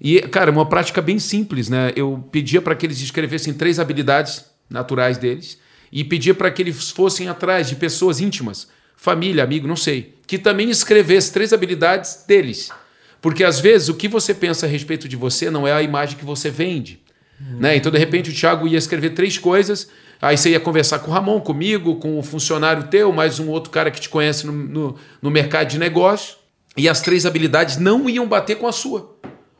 E, cara, uma prática bem simples, né? Eu pedia para que eles escrevessem três habilidades naturais deles e pedia para que eles fossem atrás de pessoas íntimas, família, amigo, não sei, que também escrevesse três habilidades deles. Porque às vezes o que você pensa a respeito de você não é a imagem que você vende. Né? Então, de repente, o Thiago ia escrever três coisas, aí você ia conversar com o Ramon, comigo, com o funcionário teu, mais um outro cara que te conhece no, no, no mercado de negócio, e as três habilidades não iam bater com a sua.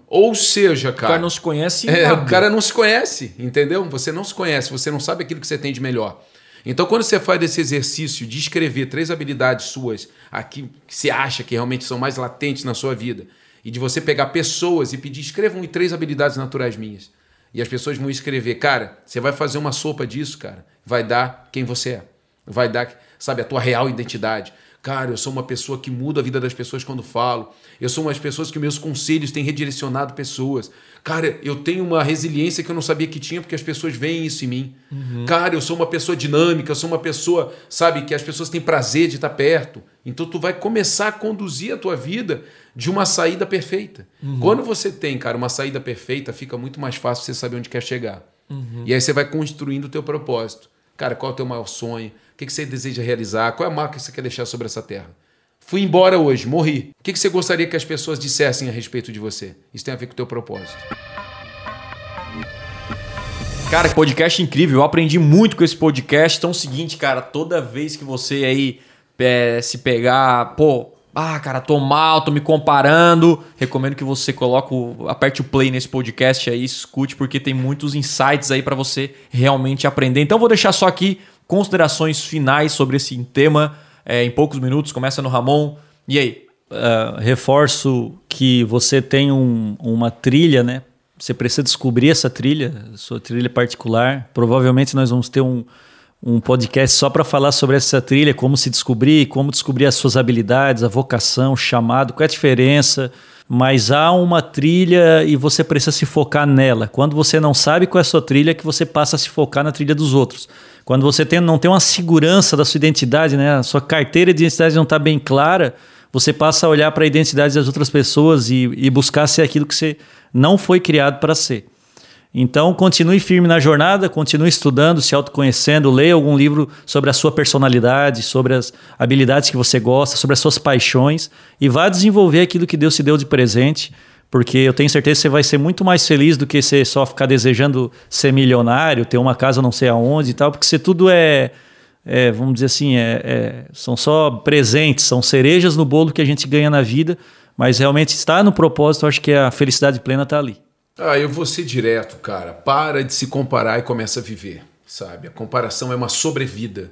Ou seja, cara. O cara não se conhece. É, o cara não se conhece, entendeu? Você não se conhece, você não sabe aquilo que você tem de melhor. Então, quando você faz esse exercício de escrever três habilidades suas, aqui que você acha que realmente são mais latentes na sua vida, e de você pegar pessoas e pedir, escrevam três habilidades naturais minhas. E as pessoas vão escrever, cara, você vai fazer uma sopa disso, cara, vai dar quem você é. Vai dar, sabe, a tua real identidade. Cara, eu sou uma pessoa que muda a vida das pessoas quando falo. Eu sou uma das pessoas que meus conselhos têm redirecionado pessoas. Cara, eu tenho uma resiliência que eu não sabia que tinha porque as pessoas veem isso em mim. Uhum. Cara, eu sou uma pessoa dinâmica, eu sou uma pessoa, sabe, que as pessoas têm prazer de estar perto. Então tu vai começar a conduzir a tua vida de uma saída perfeita. Uhum. Quando você tem, cara, uma saída perfeita, fica muito mais fácil você saber onde quer chegar. Uhum. E aí você vai construindo o teu propósito. Cara, qual é o teu maior sonho? Que, que você deseja realizar? Qual é a marca que você quer deixar sobre essa terra? Fui embora hoje, morri. O que, que você gostaria que as pessoas dissessem a respeito de você? Isso tem a ver com o teu propósito. Cara, que podcast incrível. Eu aprendi muito com esse podcast. Então é o seguinte, cara, toda vez que você aí é, se pegar, pô, ah, cara, tô mal, tô me comparando. Recomendo que você coloque, o, aperte o play nesse podcast aí, escute, porque tem muitos insights aí para você realmente aprender. Então vou deixar só aqui considerações finais sobre esse tema é, em poucos minutos. Começa no Ramon. E aí? Uh, reforço que você tem um, uma trilha, né? Você precisa descobrir essa trilha, sua trilha particular. Provavelmente nós vamos ter um, um podcast só para falar sobre essa trilha, como se descobrir, como descobrir as suas habilidades, a vocação, o chamado, qual é a diferença. Mas há uma trilha e você precisa se focar nela. Quando você não sabe qual é a sua trilha, é que você passa a se focar na trilha dos outros. Quando você tem, não tem uma segurança da sua identidade, né? a sua carteira de identidade não está bem clara, você passa a olhar para a identidade das outras pessoas e, e buscar ser aquilo que você não foi criado para ser. Então, continue firme na jornada, continue estudando, se autoconhecendo, leia algum livro sobre a sua personalidade, sobre as habilidades que você gosta, sobre as suas paixões e vá desenvolver aquilo que Deus te deu de presente porque eu tenho certeza que você vai ser muito mais feliz do que você só ficar desejando ser milionário, ter uma casa não sei aonde e tal, porque você tudo é, é vamos dizer assim, é, é, são só presentes, são cerejas no bolo que a gente ganha na vida, mas realmente está no propósito, acho que a felicidade plena está ali. Ah, eu vou ser direto, cara. Para de se comparar e começa a viver, sabe? A comparação é uma sobrevida.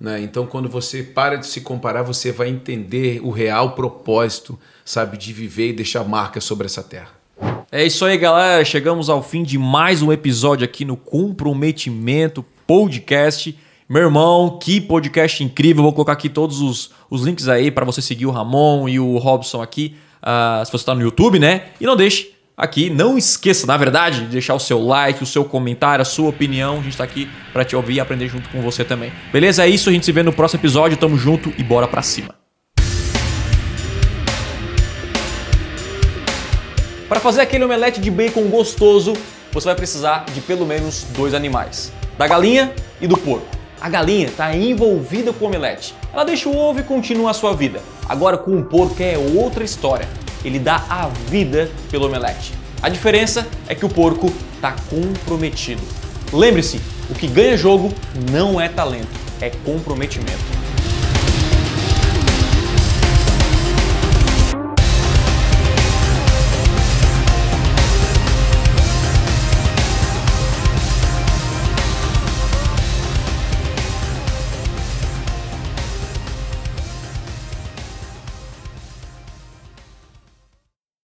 Né? Então, quando você para de se comparar, você vai entender o real propósito, sabe, de viver e deixar marca sobre essa terra. É isso aí, galera. Chegamos ao fim de mais um episódio aqui no Comprometimento Podcast. Meu irmão, que podcast incrível. Vou colocar aqui todos os, os links aí para você seguir o Ramon e o Robson aqui, uh, se você está no YouTube, né? E não deixe aqui. Não esqueça, na verdade, de deixar o seu like, o seu comentário, a sua opinião. A gente está aqui para te ouvir e aprender junto com você também. Beleza? É isso, a gente se vê no próximo episódio. Tamo junto e bora pra cima. Para fazer aquele omelete de bacon gostoso, você vai precisar de pelo menos dois animais: da galinha e do porco. A galinha está envolvida com o omelete. Ela deixa o ovo e continua a sua vida. Agora com o porco é outra história. Ele dá a vida pelo omelete. A diferença é que o porco está comprometido. Lembre-se, o que ganha jogo não é talento, é comprometimento.